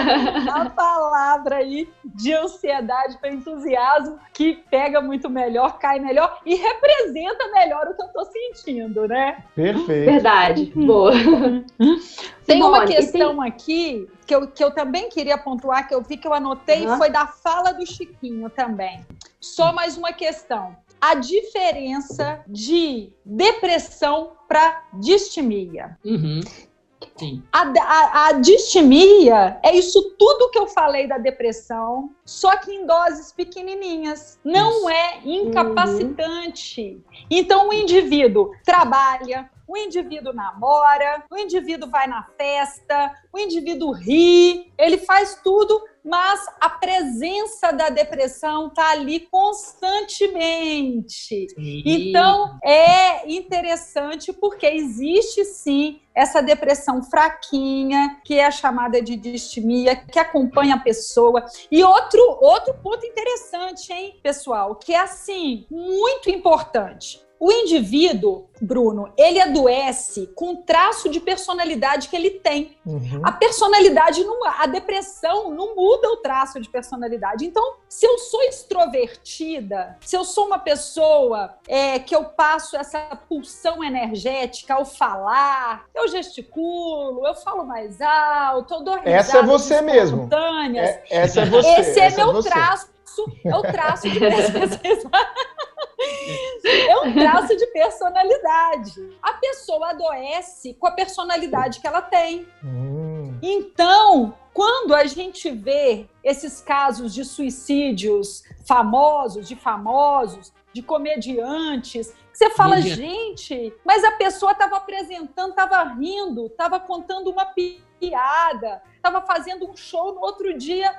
a palavra aí de ansiedade para entusiasmo que pega muito melhor, cai melhor e representa melhor o que eu tô sentindo, né? Perfeito. Verdade. Boa. Tem uma questão tem... aqui que eu, que eu também queria pontuar, que eu vi que eu anotei, uhum. foi da fala do Chiquinho também. Só mais uma questão. A diferença de depressão para distimia. Uhum. A, a, a, distimia é isso tudo que eu falei da depressão, só que em doses pequenininhas. Não isso. é incapacitante. Uhum. Então o indivíduo trabalha, o indivíduo namora, o indivíduo vai na festa, o indivíduo ri, ele faz tudo, mas a presença da depressão está ali constantemente. Sim. Então é interessante porque existe sim essa depressão fraquinha, que é chamada de distimia, que acompanha a pessoa. E outro, outro ponto interessante, hein, pessoal, que é assim, muito importante. O indivíduo, Bruno, ele adoece com o traço de personalidade que ele tem. Uhum. A personalidade, não, a depressão não muda o traço de personalidade. Então, se eu sou extrovertida, se eu sou uma pessoa é, que eu passo essa pulsão energética ao falar, eu gesticulo, eu falo mais alto, eu dou Essa é você mesmo. É, essa é você. Esse é essa é meu é traço, é o traço de. *laughs* É um traço de personalidade. A pessoa adoece com a personalidade que ela tem. Hum. Então, quando a gente vê esses casos de suicídios famosos, de famosos, de comediantes, você fala, Mídia. gente, mas a pessoa estava apresentando, estava rindo, estava contando uma piada, estava fazendo um show no outro dia,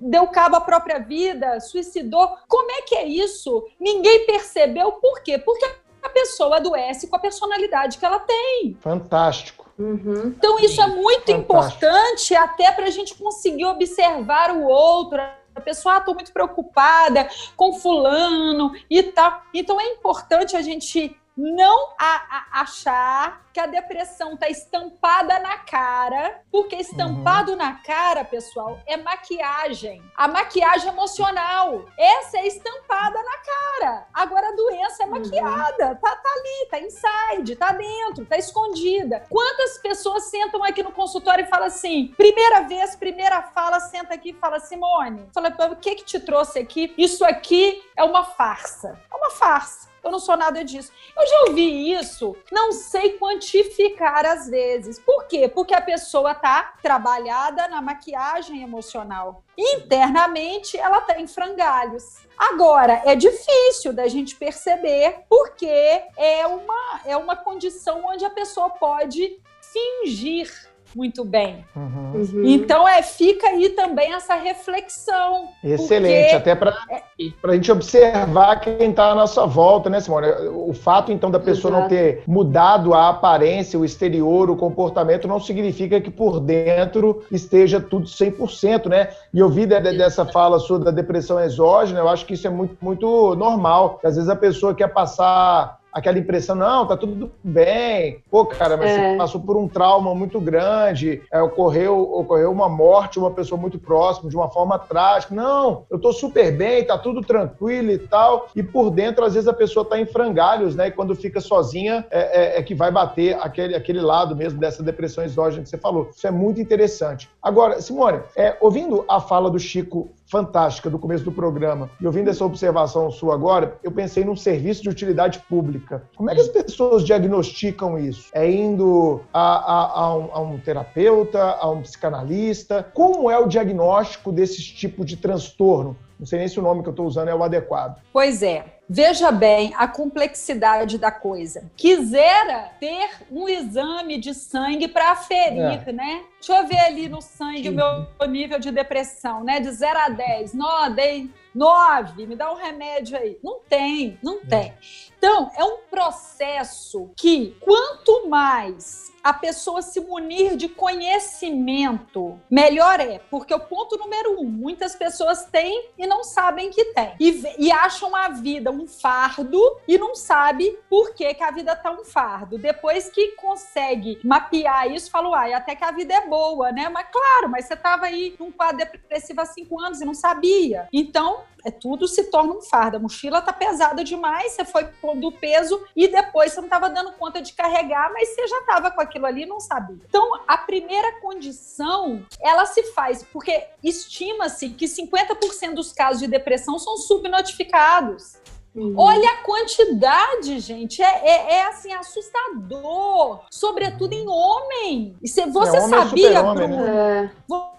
deu cabo à própria vida, suicidou. Como é que é isso? Ninguém percebeu por quê? Porque a pessoa adoece com a personalidade que ela tem. Fantástico. Uhum. Então, isso é muito Fantástico. importante até para a gente conseguir observar o outro, a pessoa, ah, estou muito preocupada com fulano e tal. Então é importante a gente não a, a achar que a depressão está estampada na cara, porque estampado uhum. na cara, pessoal, é maquiagem. A maquiagem emocional. Essa é estampada na cara. Agora a doença é uhum. maquiada. Uhum. Tá, tá ali, tá inside, tá dentro, tá escondida. Quantas pessoas sentam aqui no consultório e falam assim: primeira vez, primeira fala, senta aqui e fala, Simone, fala, o que que te trouxe aqui? Isso aqui é uma farsa. É uma farsa eu não sou nada disso. Eu já ouvi isso, não sei quantificar às vezes. Por quê? Porque a pessoa tá trabalhada na maquiagem emocional. Internamente, ela tá frangalhos. Agora, é difícil da gente perceber porque é uma, é uma condição onde a pessoa pode fingir muito bem. Uhum. Uhum. Então, é, fica aí também essa reflexão. Excelente, até para é... a gente observar quem está à nossa volta, né, Simone? O fato, então, da pessoa Exato. não ter mudado a aparência, o exterior, o comportamento, não significa que por dentro esteja tudo 100%, né? E eu vi de, de, dessa fala sua da depressão exógena, eu acho que isso é muito, muito normal. Às vezes a pessoa quer passar aquela impressão, não, tá tudo bem. Pô, cara, mas é. você passou por um trauma muito grande, é, ocorreu, ocorreu uma morte, uma pessoa muito próxima, de uma forma trágica. Não, eu tô super bem, tá tudo tranquilo e tal. E por dentro, às vezes, a pessoa tá em frangalhos, né? E quando fica sozinha, é, é, é que vai bater aquele, aquele lado mesmo dessa depressão exógena que você falou. Isso é muito interessante. Agora, Simone, é, ouvindo a fala do Chico fantástica do começo do programa. E ouvindo essa observação sua agora, eu pensei num serviço de utilidade pública. Como é que as pessoas diagnosticam isso? É indo a, a, a, um, a um, terapeuta, a um psicanalista? Como é o diagnóstico desse tipo de transtorno? Não sei nem se o nome que eu estou usando é o adequado. Pois é. Veja bem a complexidade da coisa. Quisera ter um exame de sangue para aferir, é. né? Deixa eu ver ali no sangue o meu nível de depressão, né? De 0 a 10. Nó, dei 9, me dá um remédio aí. Não tem, não é. tem. Então, é um processo que, quanto mais a pessoa se munir de conhecimento, melhor é. Porque o ponto número um, muitas pessoas têm e não sabem que têm. E, e acham a vida um fardo e não sabe por que, que a vida tá um fardo. Depois que consegue mapear isso, fala, uai, até que a vida é boa, né? Mas claro, mas você tava aí num quadro depressivo há cinco anos e não sabia. Então, é tudo se torna um fardo. A mochila tá pesada demais, você foi pondo peso e depois você não estava dando conta de carregar, mas você já estava com aquilo ali e não sabia. Então, a primeira condição, ela se faz porque estima-se que 50% dos casos de depressão são subnotificados. Uhum. Olha a quantidade, gente. É, é, é, assim, assustador. Sobretudo em homem. E se, você é, homem é sabia, Bruno? Né?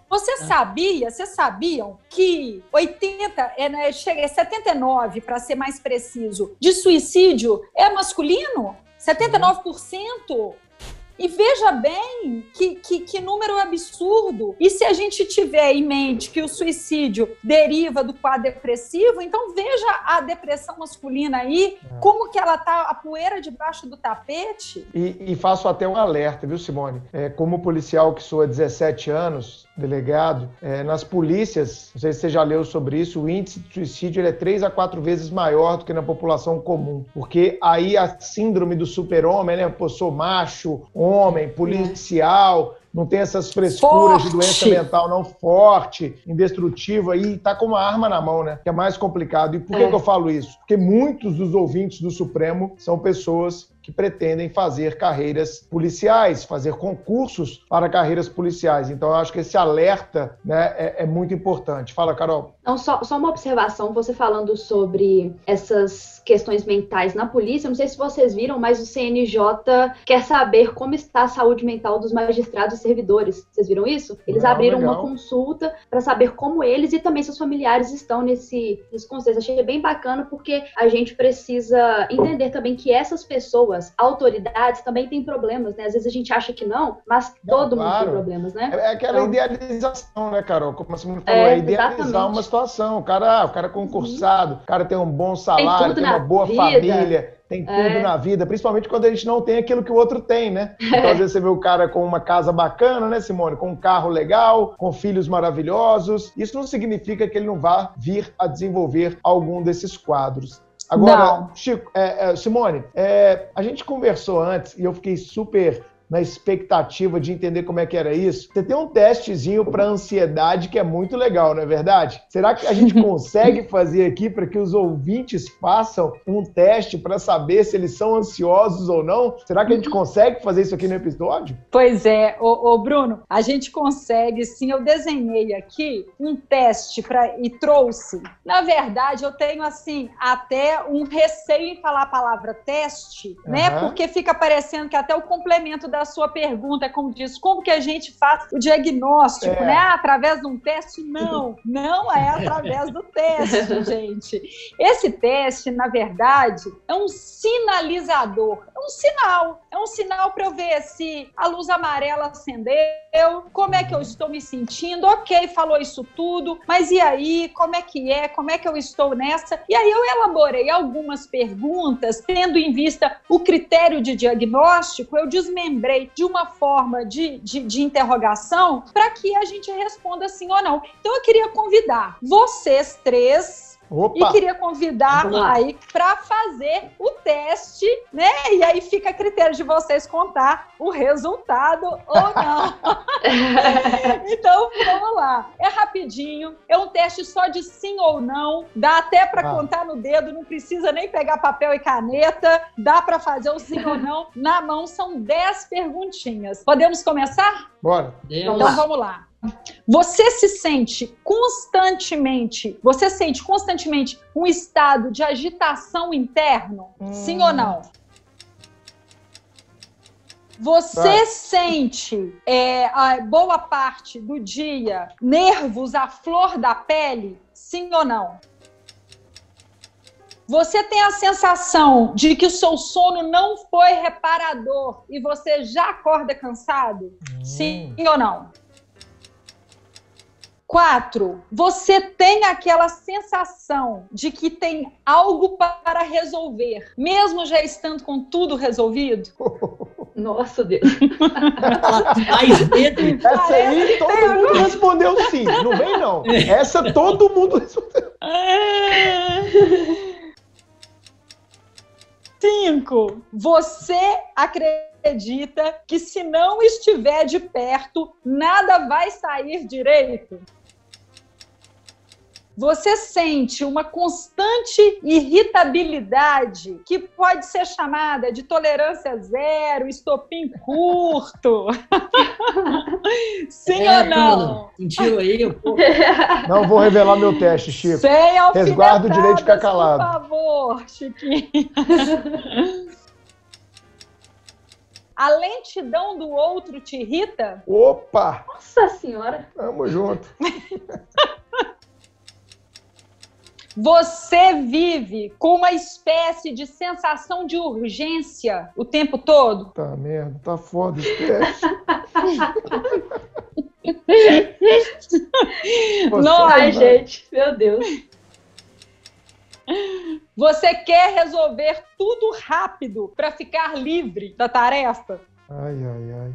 Você é. sabia, vocês sabiam que 80, é, né, chega a 79, para ser mais preciso, de suicídio é masculino? 79%? E veja bem que, que, que, número absurdo. E se a gente tiver em mente que o suicídio deriva do quadro depressivo, então veja a depressão masculina aí, é. como que ela tá, a poeira debaixo do tapete. E, e faço até um alerta, viu, Simone? É, como policial que sou há 17 anos, delegado, é, nas polícias, não sei se você já leu sobre isso, o índice de suicídio é três a quatro vezes maior do que na população comum. Porque aí a síndrome do super-homem, né? Pô, sou macho, homem, policial, não tem essas frescuras forte. de doença mental não forte, indestrutível, e tá com uma arma na mão, né? Que é mais complicado. E por é. que eu falo isso? Porque muitos dos ouvintes do Supremo são pessoas que pretendem fazer carreiras policiais, fazer concursos para carreiras policiais. Então, eu acho que esse alerta né, é, é muito importante. Fala, Carol. Não, só, só uma observação, você falando sobre essas questões mentais na polícia, não sei se vocês viram, mas o CNJ quer saber como está a saúde mental dos magistrados e servidores. Vocês viram isso? Eles não, abriram legal. uma consulta para saber como eles e também seus familiares estão nesse, nesse contexto. Achei bem bacana porque a gente precisa entender também que essas pessoas autoridades, também têm problemas, né? Às vezes a gente acha que não, mas não, todo claro. mundo tem problemas, né? É, é aquela então... idealização, né, Carol? Como a Simone falou, é, é idealizar exatamente. uma situação. O cara, o cara é concursado, o cara tem um bom salário, tem, tem uma boa vida. família tem tudo é. na vida, principalmente quando a gente não tem aquilo que o outro tem, né? Então, às vezes você vê o cara com uma casa bacana, né, Simone? Com um carro legal, com filhos maravilhosos. Isso não significa que ele não vá vir a desenvolver algum desses quadros. Agora. Chico, é, é, Simone, é, a gente conversou antes e eu fiquei super na expectativa de entender como é que era isso. Você tem um testezinho para ansiedade que é muito legal, não é verdade? Será que a gente *laughs* consegue fazer aqui para que os ouvintes façam um teste para saber se eles são ansiosos ou não? Será que a gente consegue fazer isso aqui no episódio? Pois é, ô, ô Bruno, a gente consegue sim. Eu desenhei aqui um teste para e trouxe. Na verdade, eu tenho assim até um receio em falar a palavra teste, uhum. né? Porque fica parecendo que até o complemento da sua pergunta, como diz, como que a gente faz o diagnóstico, é. né? Através de um teste? Não, não é *laughs* através do teste, gente. Esse teste, na verdade, é um sinalizador, é um sinal, é um sinal para eu ver se a luz amarela acendeu, como é que eu estou me sentindo, ok, falou isso tudo, mas e aí, como é que é, como é que eu estou nessa? E aí eu elaborei algumas perguntas, tendo em vista o critério de diagnóstico, eu desmembrei lembrei de uma forma de, de, de interrogação para que a gente responda sim ou não. Então eu queria convidar vocês três Opa. E queria convidar aí para fazer o teste, né? E aí fica a critério de vocês contar o resultado ou não. *laughs* então, vamos lá. É rapidinho, é um teste só de sim ou não. Dá até para ah. contar no dedo, não precisa nem pegar papel e caneta. Dá para fazer o sim ou não na mão. São 10 perguntinhas. Podemos começar? Bora. Então vamos lá. Você se sente constantemente, você sente constantemente um estado de agitação interno? Hum. Sim ou não? Você sente é, a boa parte do dia nervos à flor da pele? Sim ou não? Você tem a sensação de que o seu sono não foi reparador e você já acorda cansado? Hum. Sim ou não? Quatro, você tem aquela sensação de que tem algo para resolver, mesmo já estando com tudo resolvido? *laughs* Nossa Deus. Mais medo. *laughs* Essa aí todo mundo respondeu sim. Não vem, não. *laughs* Essa todo mundo respondeu. Cinco, você acredita que se não estiver de perto, nada vai sair direito? você sente uma constante irritabilidade que pode ser chamada de tolerância zero, estopim curto. *laughs* Sim é, ou não? Sentiu aí? *laughs* Não vou revelar meu teste, Chico. Sem Resguardo o direito de ficar calado. Por favor, Chiquinho. *laughs* A lentidão do outro te irrita? Opa! Nossa senhora! Tamo junto. *laughs* Você vive com uma espécie de sensação de urgência o tempo todo? Tá merda, tá foda esse teste. *laughs* *laughs* Ai, gente, meu Deus. Você quer resolver tudo rápido para ficar livre da tarefa? Ai, ai, ai.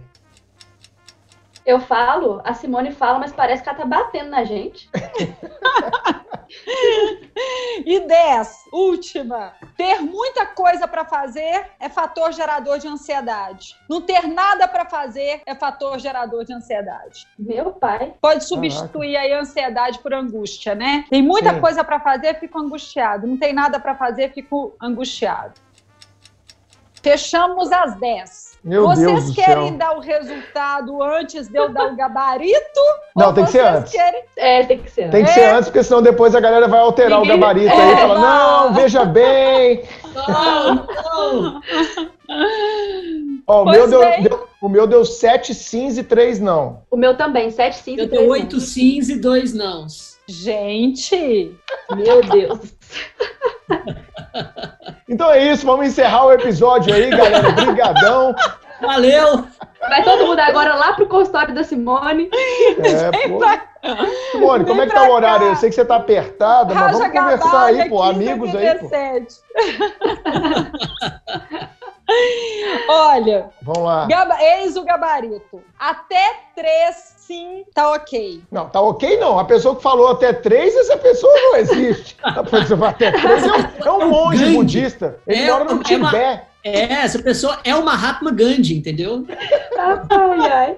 Eu falo, a Simone fala, mas parece que ela tá batendo na gente. *laughs* *laughs* e 10, última. Ter muita coisa para fazer é fator gerador de ansiedade. Não ter nada para fazer é fator gerador de ansiedade. Meu pai. Pode substituir Caraca. aí a ansiedade por angústia, né? Tem muita Sim. coisa para fazer, fico angustiado. Não tem nada para fazer, fico angustiado. Fechamos às 10. Meu vocês Deus querem dar o resultado antes de eu dar o gabarito? Não, tem que ser antes. Querem... É, tem que ser antes. Tem que ser é. antes, porque senão depois a galera vai alterar Ninguém... o gabarito é, aí e fala: não. não, veja bem. Não, *laughs* não. Ó, o, meu deu, deu, o meu deu sete sims e três não. O meu também, sete sims eu e três Eu deu oito sims e dois não. Gente! Meu Deus. *laughs* Então é isso, vamos encerrar o episódio aí, galera. Obrigadão. Valeu! Vai todo mundo agora lá pro consultório da Simone. É, pô. Simone, como é que tá o horário? Eu sei que você tá apertada, mas vamos conversar aí, pô. Amigos aí, pô. Olha. Vamos lá. Eis o gabarito. Até três, sim, tá ok. Não, tá ok não. A pessoa que falou até três, essa pessoa não existe. *laughs* A pessoa até três é um, é um monge Gandhi. budista. Ele é, mora no Tibete. Uma, é, essa pessoa é uma Mahatma Gandhi, entendeu? ai, ai.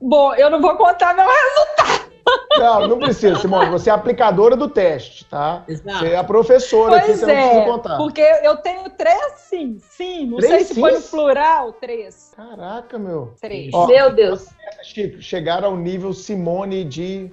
Bom, eu não vou contar meu resultado. Não, não precisa, Simone. Você é aplicadora do teste, tá? Exato. Você é a professora pois aqui, você é, não precisa contar. Porque eu tenho três sim, sim. Não três sei se sims? foi plural, três. Caraca, meu. Três. Ó, meu Deus. Chegaram ao nível Simone de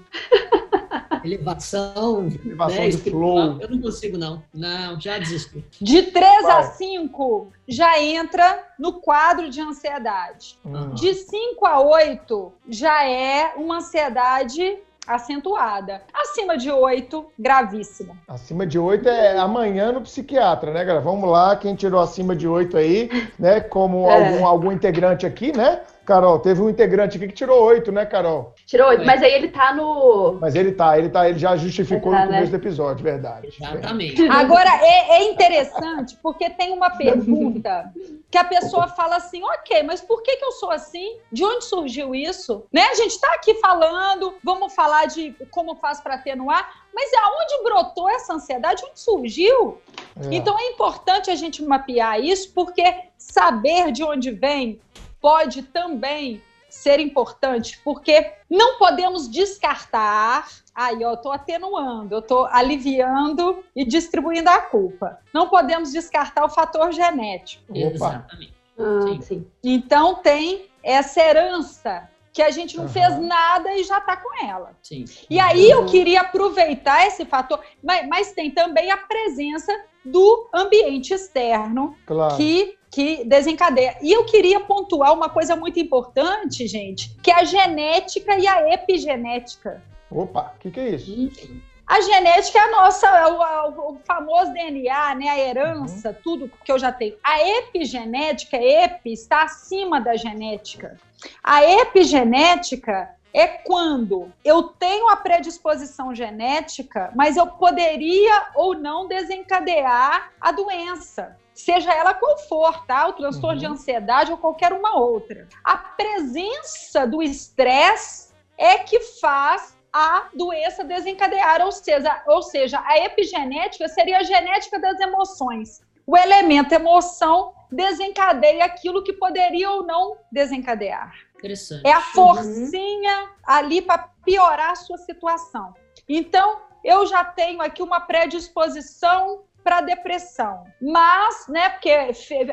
elevação, elevação né, de flow. Eu não consigo, não. Não, já desisto. De 3 a 5, já entra no quadro de ansiedade. Uhum. De 5 a 8, já é uma ansiedade acentuada. Acima de 8, gravíssima. Acima de 8 é amanhã no psiquiatra, né, galera? Vamos lá, quem tirou acima de 8 aí, né? Como é. algum, algum integrante aqui, né? Carol, teve um integrante aqui que tirou oito, né, Carol? Tirou oito, é. mas aí ele tá no. Mas ele tá, ele tá, ele já justificou tá, no começo né? do episódio, verdade. Exatamente. Agora é, é, interessante porque tem uma pergunta que a pessoa fala assim: ok, mas por que, que eu sou assim? De onde surgiu isso? Né? A gente tá aqui falando, vamos falar de como faz para atenuar, mas aonde brotou essa ansiedade? Onde surgiu? É. Então é importante a gente mapear isso, porque saber de onde vem pode também ser importante, porque não podemos descartar. Aí, eu estou atenuando, eu estou aliviando e distribuindo a culpa. Não podemos descartar o fator genético. Exatamente. Ah, sim. Então, tem essa herança que a gente não uhum. fez nada e já está com ela. Sim. E aí eu queria aproveitar esse fator, mas, mas tem também a presença do ambiente externo claro. que que desencadeia. E eu queria pontuar uma coisa muito importante, gente, que é a genética e a epigenética. Opa, o que, que, é isso? A genética é a nossa, é o, é o, famoso DNA, né? A herança, uhum. tudo que eu já tenho. A epigenética, epi, está acima da genética. A epigenética é quando eu tenho a predisposição genética, mas eu poderia ou não desencadear a doença seja ela qual for, tá? O transtorno uhum. de ansiedade ou qualquer uma outra. A presença do estresse é que faz a doença desencadear, ou seja, ou seja, a epigenética seria a genética das emoções. O elemento emoção desencadeia aquilo que poderia ou não desencadear. Interessante. É a forcinha uhum. ali para piorar a sua situação. Então, eu já tenho aqui uma predisposição para depressão. Mas, né, porque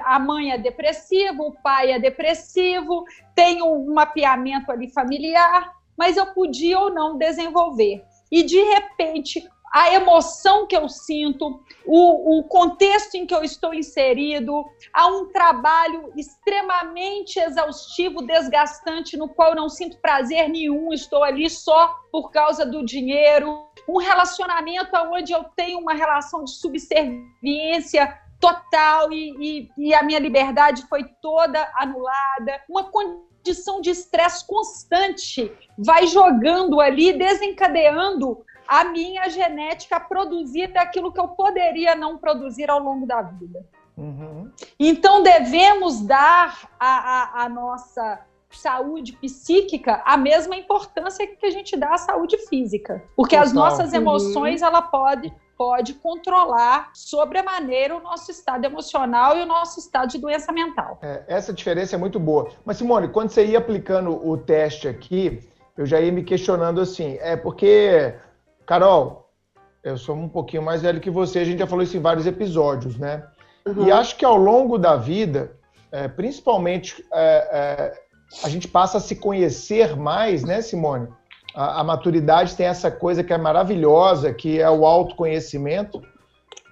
a mãe é depressiva, o pai é depressivo, tem um mapeamento ali familiar, mas eu podia ou não desenvolver. E de repente, a emoção que eu sinto, o, o, contexto em que eu estou inserido, há um trabalho extremamente exaustivo, desgastante, no qual eu não sinto prazer nenhum, estou ali só por causa do dinheiro, um relacionamento onde eu tenho uma relação de subserviência total e, e, e a minha liberdade foi toda anulada, uma condição de estresse constante vai jogando ali, desencadeando a minha genética a produzir daquilo que eu poderia não produzir ao longo da vida. Uhum. Então, devemos dar à, nossa saúde psíquica a mesma importância que a gente dá à saúde física. Porque Total. as nossas emoções, uhum. ela pode pode controlar sobremaneira o nosso estado emocional e o nosso estado de doença mental. É, essa diferença é muito boa. Mas, Simone, quando você ia aplicando o teste aqui, eu já ia me questionando assim, é porque Carol, eu sou um pouquinho mais velho que você, a gente já falou isso em vários episódios, né? Uhum. E acho que ao longo da vida, é, principalmente, é, é, a gente passa a se conhecer mais, né, Simone? A, a, maturidade tem essa coisa que é maravilhosa, que é o autoconhecimento.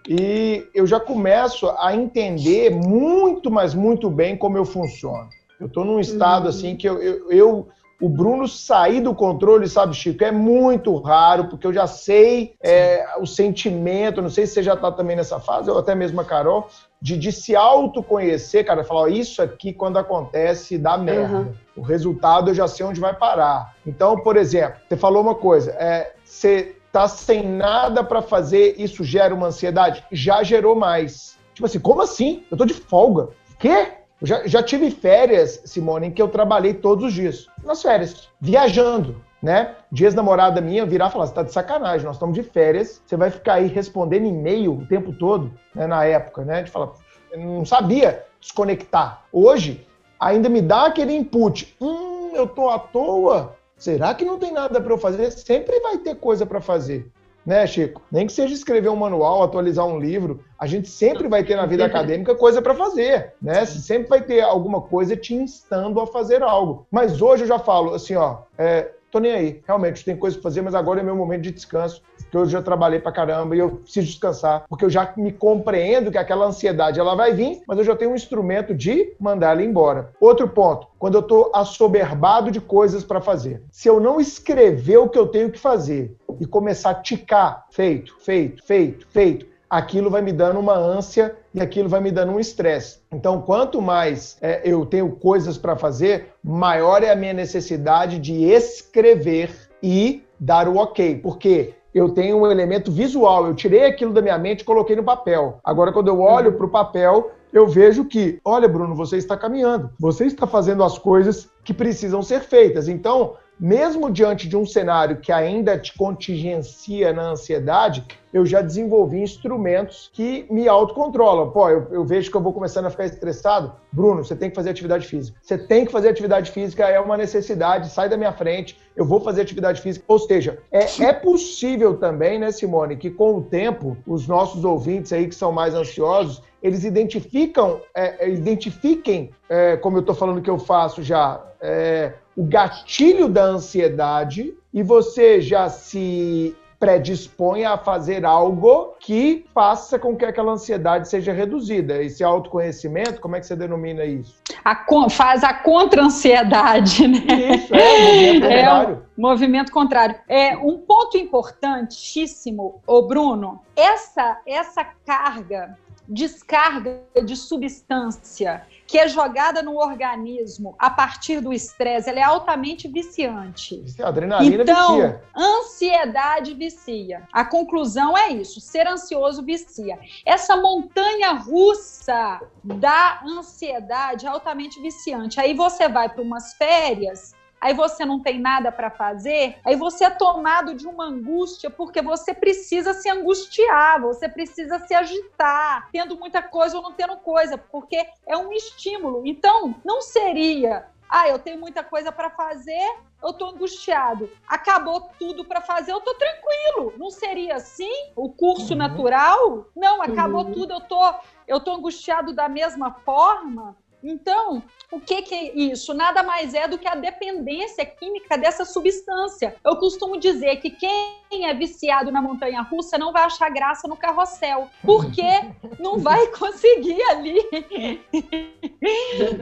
E eu já começo a entender muito, mas muito bem como eu funciono. Eu estou num estado uhum. assim que eu, eu, eu o Bruno sair do controle, sabe, Chico, é muito raro, porque eu já sei é, o sentimento, não sei se você já está também nessa fase, ou até mesmo a Carol, de, de se autoconhecer, cara, falar, ó, isso aqui quando acontece dá merda. Uhum. O resultado eu já sei onde vai parar. Então, por exemplo, você falou uma coisa, é, você tá sem nada para fazer, isso gera uma ansiedade? Já gerou mais. Tipo assim, como assim? Eu tô de folga. Quê? Já, já tive férias, Simone, em que eu trabalhei todos os dias. Nas férias, viajando, né? Dias namorada minha virar e falar: você tá de sacanagem, nós estamos de férias, você vai ficar aí respondendo e-mail o tempo todo, né? Na época, né? De falar, não sabia desconectar. Hoje, ainda me dá aquele input: hum, eu tô à toa. Será que não tem nada para eu fazer? Sempre vai ter coisa para fazer né, Chico? Nem que seja escrever um manual, atualizar um livro, a gente sempre vai ter na vida acadêmica coisa para fazer, né? Sempre vai ter alguma coisa te instando a fazer algo. Mas hoje eu já falo assim, ó, é, tô nem aí. Realmente, tem coisa para fazer, mas agora é meu momento de descanso, porque eu já trabalhei para caramba e eu preciso descansar, porque eu já me compreendo que aquela ansiedade ela vai vir, mas eu já tenho um instrumento de mandar ela embora. Outro ponto, quando eu tô assoberbado de coisas para fazer. Se eu não escrever o que eu tenho que fazer e começar a ticar, feito, feito, feito, feito, aquilo vai me dando uma ânsia e aquilo vai me dando um estresse. Então, quanto mais é, eu tenho coisas para fazer, maior é a minha necessidade de escrever e dar o ok. Porque eu tenho um elemento visual, eu tirei aquilo da minha mente e coloquei no papel. Agora, quando eu olho para o papel, eu vejo que, olha, Bruno, você está caminhando, você está fazendo as coisas que precisam ser feitas. Então, mesmo diante de um cenário que ainda te contingencia na ansiedade, eu já desenvolvi instrumentos que me autocontrolam. Pô, eu, eu, vejo que eu vou começando a ficar estressado. Bruno, você tem que fazer atividade física. Você tem que fazer atividade física, é uma necessidade, sai da minha frente, eu vou fazer atividade física. Ou seja, é, é possível também, né, Simone, que com o tempo, os nossos ouvintes aí que são mais ansiosos, eles identificam, é, é identifiquem, é, como eu estou falando que eu faço já, é, o gatilho da ansiedade e você já se predispõe a fazer algo que faça com que aquela ansiedade seja reduzida. Esse autoconhecimento, como é que você denomina isso? A, faz a contra-ansiedade, né? Isso, é, movimento *laughs* é contrário. É, movimento contrário. É, um ponto importantíssimo, ô Bruno, essa, essa carga descarga de substância que é jogada no organismo a partir do estresse, ela é altamente viciante. A adrenalina então, vicia. ansiedade vicia. A conclusão é isso: ser ansioso vicia. Essa montanha russa da ansiedade é altamente viciante. Aí você vai para umas férias aí você não tem nada para fazer, aí você é tomado de uma angústia porque você precisa se angustiar, você precisa se agitar, tendo muita coisa ou não tendo coisa, porque é um estímulo. Então, não seria, ah, eu tenho muita coisa para fazer, eu tô angustiado. Acabou tudo para fazer, eu tô tranquilo. Não seria assim? O curso uhum. natural? Não, acabou uhum. tudo, eu tô eu tô angustiado da mesma forma. Então, o que, que, é isso? Nada mais é do que a dependência química dessa substância. Eu costumo dizer que quem é viciado na montanha russa não vai achar graça no carrossel, porque *laughs* não vai conseguir ali *laughs*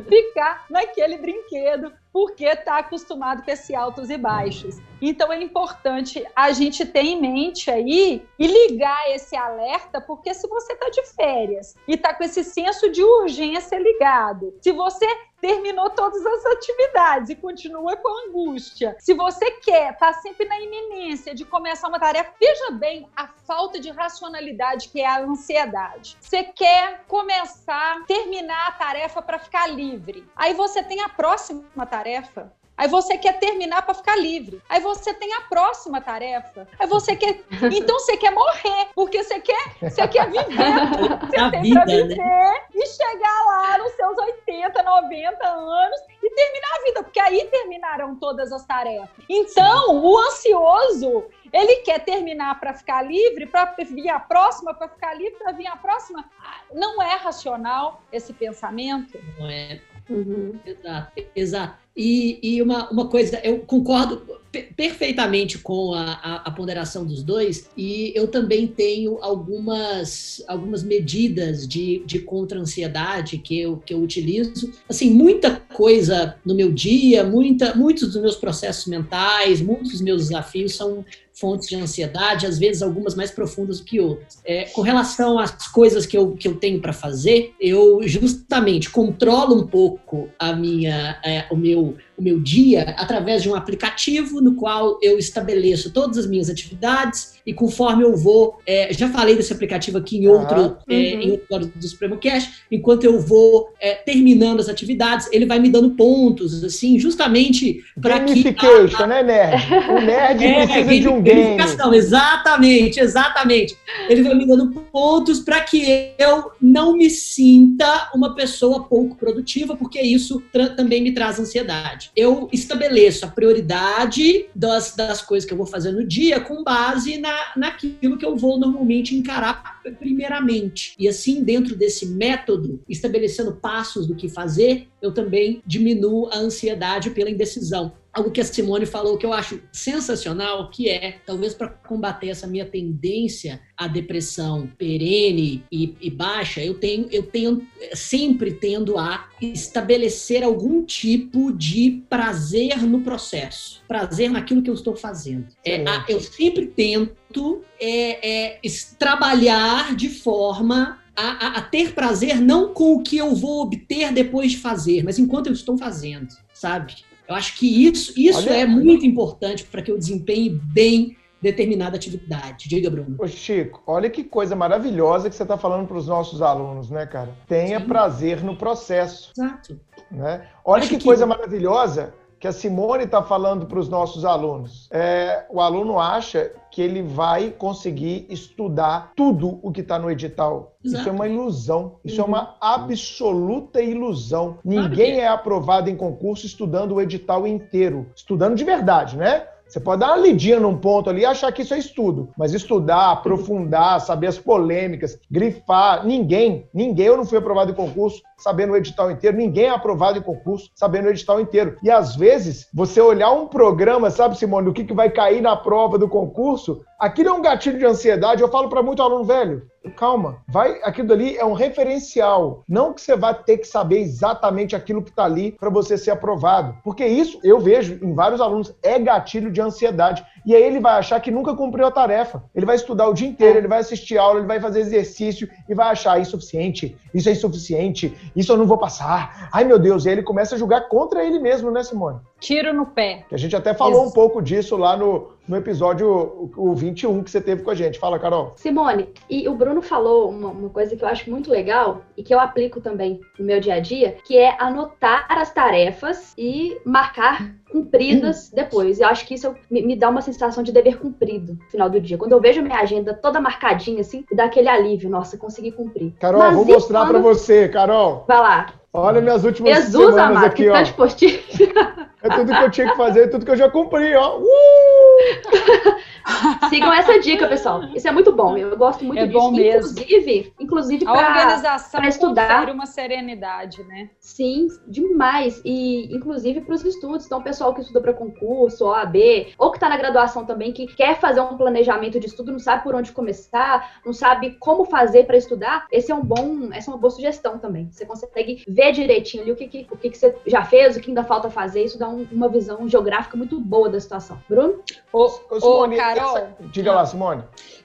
ficar naquele brinquedo porque está acostumado com esses altos e baixos. Então é importante a gente ter em mente aí e ligar esse alerta, porque se você está de férias e está com esse senso de urgência ligado, se você terminou todas as atividades e continua com angústia. Se você quer, tá sempre na iminência de começar uma tarefa, veja bem a falta de racionalidade que é a ansiedade. Você quer começar, terminar a tarefa para ficar livre. Aí você tem a próxima tarefa Aí você quer terminar para ficar livre. Aí você tem a próxima tarefa. Aí você quer. Então você quer morrer, porque você quer, você quer viver. *laughs* Você a tem para né? viver né? e chegar lá nos seus 80, 90 anos e terminar a vida, porque aí terminarão todas as tarefas. Então, o ansioso, ele quer terminar para ficar livre, para vir a próxima, para ficar livre, para vir a próxima. Não é racional esse pensamento. Não é. Uhum. Exato, exato. E, e uma, uma coisa, eu concordo perfeitamente com a, a, a, ponderação dos dois, e eu também tenho algumas, algumas medidas de, de contra-ansiedade que eu, que eu utilizo. Assim, muita coisa no meu dia, muita, muitos dos meus processos mentais, muitos dos meus desafios são fontes de ansiedade, às vezes algumas mais profundas do que outras. É, com relação às coisas que eu, que eu tenho para fazer, eu justamente controlo um pouco a minha, é, o meu o meu dia através de um aplicativo no qual eu estabeleço todas as minhas atividades e conforme eu vou, é, já falei desse aplicativo aqui em outro, uhum. é, em outro do Supremo Cash, enquanto eu vou é, terminando as atividades, ele vai me dando pontos, assim, justamente para que... Gamification, a... né, nerd? O nerd é, precisa de um game. Exatamente, exatamente. Ele vai me dando pontos para que eu não me sinta uma pessoa pouco produtiva, porque isso também me traz ansiedade eu estabeleço a prioridade das, das coisas que eu vou fazer no dia com base na, naquilo que eu vou normalmente encarar primeiramente. E assim, dentro desse método, estabelecendo passos do que fazer, eu também diminuo a ansiedade pela indecisão algo que a Simone falou que eu acho sensacional, que é, talvez para combater essa minha tendência à depressão perene e, e, baixa, eu tenho, eu tenho sempre tendo a estabelecer algum tipo de prazer no processo, prazer naquilo que eu estou fazendo. É, a, eu sempre tento é, é, trabalhar de forma a, a, a, ter prazer não com o que eu vou obter depois de fazer, mas enquanto eu estou fazendo, sabe? Eu acho que isso, isso é muito importante para que eu desempenhe bem determinada atividade. Diga, Bruno. Ô, Chico, olha que coisa maravilhosa que você está falando para os nossos alunos, né, cara? Tenha Sim. prazer no processo. Exato. Né? Olha que, que, coisa maravilhosa que a Simone está falando para os nossos alunos. É, o aluno acha que ele vai conseguir estudar tudo o que está no edital. Exato. Isso é uma ilusão. Isso uhum. é uma absoluta ilusão. Claro Ninguém é aprovado em concurso estudando o edital inteiro. Estudando de verdade, né? Você pode dar uma lidinha num ponto ali e achar que isso é estudo, mas estudar, aprofundar, saber as polêmicas, grifar, ninguém, ninguém, eu não fui aprovado em concurso sabendo o edital inteiro, ninguém é aprovado em concurso sabendo o edital inteiro. E às vezes, você olhar um programa, sabe, Simone, o que, que vai cair na prova do concurso, aquilo é um gatilho de ansiedade. Eu falo para muito aluno velho, calma, vai, aquilo ali é um referencial, não que você vai ter que saber exatamente aquilo que está ali para você ser aprovado, porque isso eu vejo em vários alunos é gatilho de ansiedade. E aí ele vai achar que nunca cumpriu a tarefa. Ele vai estudar o dia inteiro, ele vai assistir aula, ele vai fazer exercício e vai achar insuficiente, isso é insuficiente, isso eu não vou passar. Ai meu Deus, e aí ele começa a julgar contra ele mesmo, né, Simone? Tiro no pé. Que a gente até falou Isso. um pouco disso lá no, no episódio o 21 que você teve com a gente. Fala, Carol. Simone, e o Bruno falou uma, uma, coisa que eu acho muito legal e que eu aplico também no meu dia a dia, que é anotar as tarefas e marcar cumpridas depois. Eu acho que isso me, dá uma sensação de dever cumprido no final do dia. Quando eu vejo minha agenda toda marcadinha assim, me dá aquele alívio, nossa, consegui cumprir. Carol, Mas vou mostrar quando... para você, Carol. Vai lá. Olha minhas últimas Jesus, semanas amado, aqui, ó. É tudo que eu tinha que fazer, tudo que eu já cumpri, ó. Uh! *laughs* Sigam essa dica, pessoal. Isso é muito bom. Eu gosto muito é disso. Bom mesmo. Inclusive, inclusive para organização para estudar uma serenidade, né? Sim, demais. E inclusive para os estudos. Então, o pessoal que estuda para concurso, OAB, ou que está na graduação também, que quer fazer um planejamento de estudo, não sabe por onde começar, não sabe como fazer para estudar, esse é um bom, essa é uma boa sugestão também. Você consegue ver direitinho ali o que, que o que, que você já fez, o que ainda falta fazer. Isso dá um, uma visão geográfica muito boa da situação. Bruno? Ô, ô, Carol. Essa... Diga lá, Simone.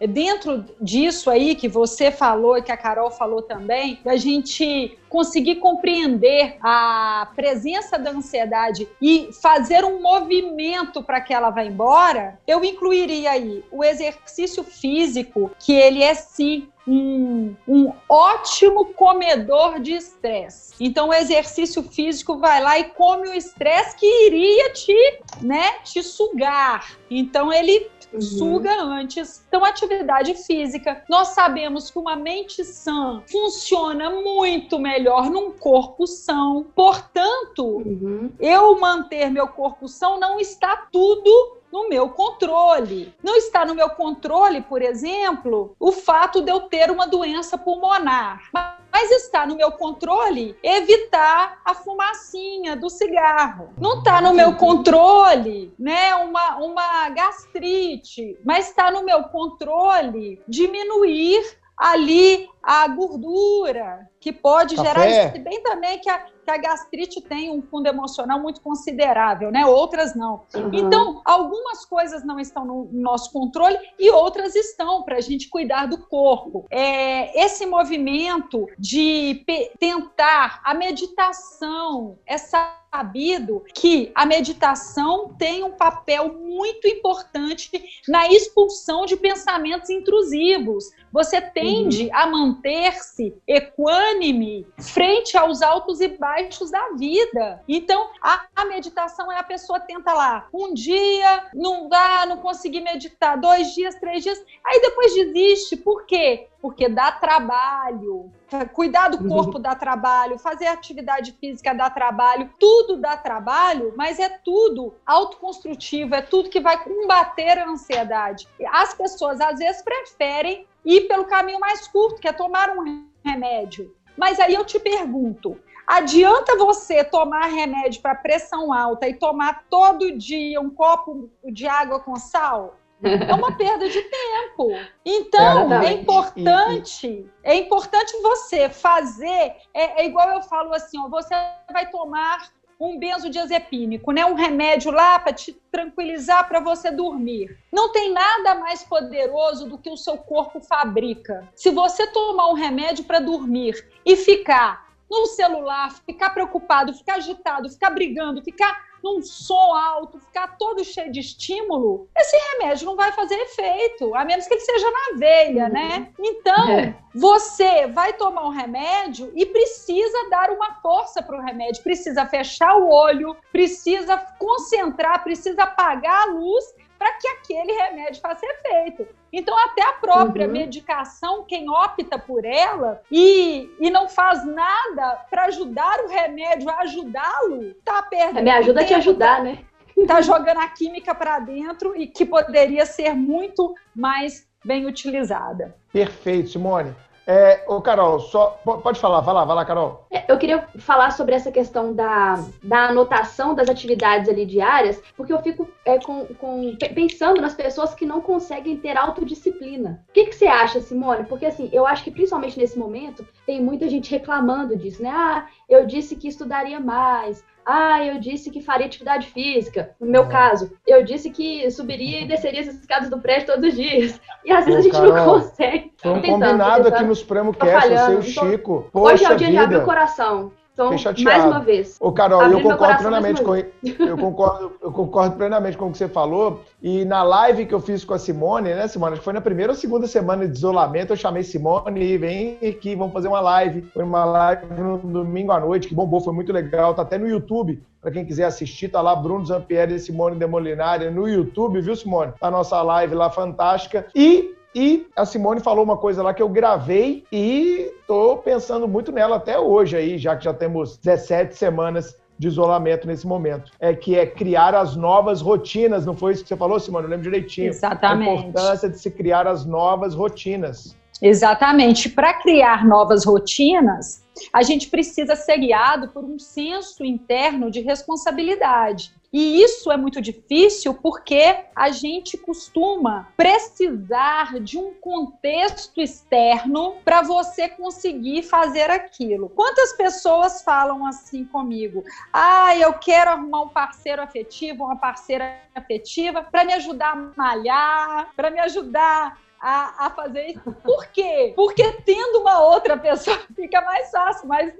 Dentro disso aí que você falou e que a Carol falou também, da gente conseguir compreender a presença da ansiedade e fazer um movimento para que ela vá embora, eu incluiria aí o exercício físico, que ele é sim um, um, ótimo comedor de estresse. Então, o exercício físico vai lá e come o estresse que iria te, né, te sugar. Então, ele uhum. suga antes. Então, atividade física. Nós sabemos que uma mente sã funciona muito melhor num corpo são. Portanto, uhum. eu manter meu corpo são não está tudo no meu controle. Não está no meu controle, por exemplo, o fato de eu ter uma doença pulmonar. Mas está no meu controle evitar a fumacinha do cigarro. Não está no meu controle, né, uma, uma gastrite, mas está no meu controle diminuir ali a gordura, que pode Café. gerar isso. Se bem também que a, que a gastrite tem um fundo emocional muito considerável, né? Outras não. Uhum. Então, algumas coisas não estão no nosso controle e outras estão para a gente cuidar do corpo. É, esse movimento de tentar a meditação, essa sabido que a meditação tem um papel muito importante na expulsão de pensamentos intrusivos. Você tende uhum. a manter-se equânime frente aos altos e baixos da vida. Então, a, a, meditação é a pessoa tenta lá, um dia não dá, não consegui meditar, dois dias, três dias, aí depois desiste. Por quê? Porque dá trabalho, cuidar do corpo dá trabalho, fazer atividade física dá trabalho, tudo dá trabalho, mas é tudo autoconstrutivo, é tudo que vai combater a ansiedade. As pessoas às vezes preferem ir pelo caminho mais curto, que é tomar um remédio. Mas aí eu te pergunto, adianta você tomar remédio para pressão alta e tomar todo dia um copo de água com sal? É uma perda de tempo. Então, é, é importante, é importante você fazer, é, é, igual eu falo assim, ó, você vai tomar um benzodiazepínico, né? Um remédio lá para te tranquilizar para você dormir. Não tem nada mais poderoso do que o seu corpo fabrica. Se você tomar um remédio para dormir e ficar no celular, ficar preocupado, ficar agitado, ficar brigando, ficar num som alto, ficar todo cheio de estímulo, esse remédio não vai fazer efeito, a menos que ele seja na veia, uhum. né? Então, é. você vai tomar um remédio e precisa dar uma força para o remédio, precisa fechar o olho, precisa concentrar, precisa apagar a luz para que aquele remédio faça efeito. Então, até a própria uhum. medicação, quem opta por ela e, e não faz nada para ajudar o remédio a ajudá-lo, tá perdendo. Me ajuda a te ajudar, tá, né? *laughs* Tá jogando a química para dentro e que poderia ser muito mais bem utilizada. Perfeito, Simone. É, ô, Carol, só pode falar, vai lá, vai lá, Carol. É, eu queria falar sobre essa questão da, da anotação das atividades ali diárias, porque eu fico é, com, com, pensando nas pessoas que não conseguem ter autodisciplina. O que, que você acha, Simone? Porque assim, eu acho que principalmente nesse momento tem muita gente reclamando disso, né? Ah, eu disse que estudaria mais, ah, eu disse que faria atividade física. No meu é. caso, eu disse que subiria e desceria as escadas do prédio todos os dias. E às vezes a gente Carol, não consegue. Foi um combinado aqui no Supremo Cast, você e o Chico. Poxa hoje é o dia vida. de abrir o coração. Então, mais uma vez. Ô, Carol, eu concordo plenamente com eu concordo, eu concordo plenamente com o que você falou. E na live que eu fiz com a Simone, né, Simone? Acho que foi na primeira ou segunda semana de isolamento, eu chamei Simone e vem aqui, vamos fazer uma live. Foi uma live no domingo à noite, que bombou, foi muito legal. Tá até no YouTube, para quem quiser assistir, tá lá Bruno Zampieri e Simone Demolinari no YouTube, viu, Simone? A nossa live lá fantástica. E e a Simone falou uma coisa lá que eu gravei e tô pensando muito nela até hoje aí, já que já temos 17 semanas de isolamento nesse momento. É que é criar as novas rotinas, não foi isso que você falou, Simone? Eu lembro direitinho. Exatamente. A importância de se criar as novas rotinas. Exatamente. Para criar novas rotinas, a gente precisa ser guiado por um senso interno de responsabilidade. E isso é muito difícil porque a gente costuma precisar de um contexto externo para você conseguir fazer aquilo. Quantas pessoas falam assim comigo? Ah, eu quero arrumar um parceiro afetivo, uma parceira afetiva para me ajudar a malhar, para me ajudar a, a fazer isso. Por quê? Porque tendo uma outra pessoa *laughs* fica mais fácil, mas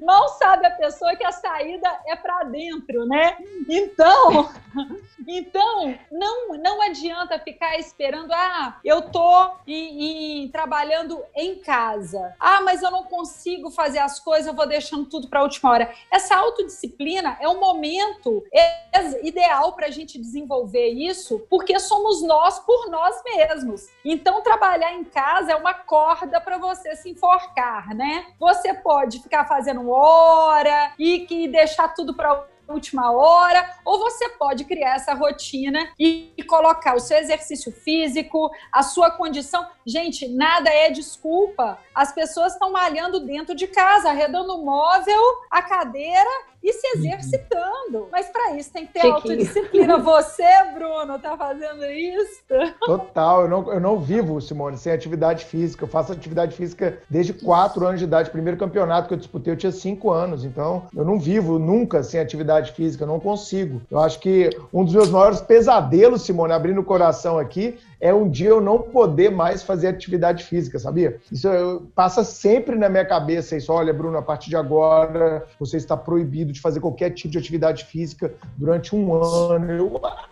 mal sabe a pessoa que a saída é para dentro, né? Então, *laughs* então não, não adianta ficar esperando, ah, eu tô trabalhando em casa. Ah, mas eu não consigo fazer as coisas, eu vou deixando tudo para a última hora. Essa autodisciplina é um momento ideal para a gente desenvolver isso, porque somos nós por nós mesmos. Então, trabalhar em casa é uma corda para você se enforcar, né? Você pode ficar fazendo fazendo hora e que deixar tudo para última hora, ou você pode criar essa rotina e, colocar o seu exercício físico, a sua condição. Gente, nada é desculpa. As pessoas estão malhando dentro de casa, arredando o móvel, a cadeira e se uhum. exercitando. Mas para isso tem que ter Chiquinho. autodisciplina. *laughs* Você, Bruno, tá fazendo isso? Total, eu não, eu não vivo, Simone, sem atividade física. Eu faço atividade física desde quatro anos de idade. Primeiro campeonato que eu disputei, eu tinha cinco anos. Então, eu não vivo nunca sem atividade física, eu não consigo. Eu acho que um dos meus maiores pesadelos, Simone, abrindo o coração aqui, é um dia eu não poder mais fazer atividade física, sabia? Isso eu, passa sempre na minha cabeça isso. Olha, Bruno, a partir de agora você está proibido de fazer qualquer tipo de atividade física durante um ano. Eu, ah,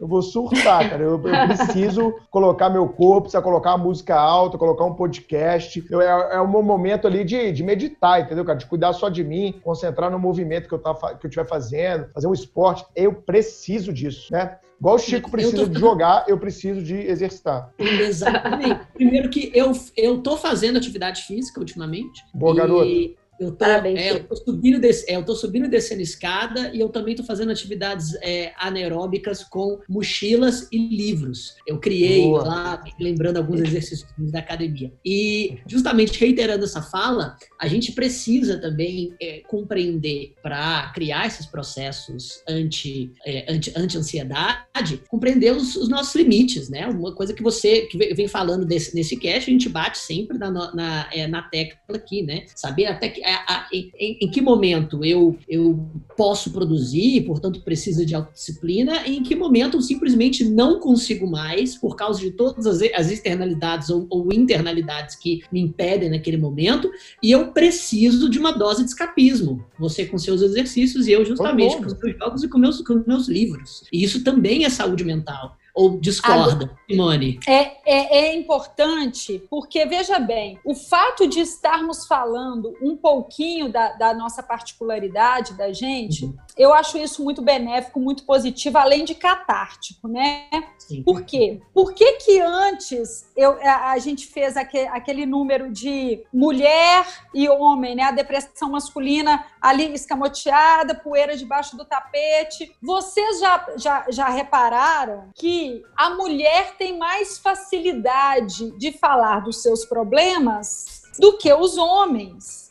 eu vou surtar, *laughs* cara. Eu, eu, preciso colocar meu corpo, precisa colocar a música alta, colocar um podcast. Eu, é, é um momento ali de, de meditar, entendeu, cara? De cuidar só de mim, concentrar no movimento que eu, tá, que eu estiver fazendo, fazer um esporte. Eu preciso disso, né? Igual o Chico precisa tô... de jogar, eu preciso de exercitar. Exatamente. Primeiro que eu, eu tô fazendo atividade física ultimamente. Boa, e... garoto. Eu tô, é, eu tô subindo, des, é, eu tô subindo e descendo escada e eu também tô fazendo atividades é, anaeróbicas com mochilas e livros. Eu criei Boa. lá, lembrando alguns exercícios da academia. E justamente reiterando essa fala, a gente precisa também é, compreender para criar esses processos anti, é, anti, anti-ansiedade, compreender os, os, nossos limites, né? Uma coisa que você que vem falando desse, nesse cast, a gente bate sempre na, na, é, na tecla aqui, né? Saber até que a, a, em, em, que momento eu, eu posso produzir, portanto precisa de autodisciplina, e em que momento eu simplesmente não consigo mais, por causa de todas as, as externalidades ou, ou, internalidades que me impedem naquele momento, e eu preciso de uma dose de escapismo. Você com seus exercícios e eu justamente com os meus jogos e com meus, com meus livros. E isso também é saúde mental. Ou discorda, Simone? É, é, é, importante, porque, veja bem, o fato de estarmos falando um pouquinho da, da nossa particularidade da gente, uhum. eu acho isso muito benéfico, muito positivo, além de catártico, né? Sim. Por quê? Por que, que antes eu, a, a gente fez aquele, aquele número de mulher e homem, né? A depressão masculina ali escamoteada, poeira debaixo do tapete. Vocês já, já, já repararam que a mulher tem mais facilidade de falar dos seus problemas do que os homens.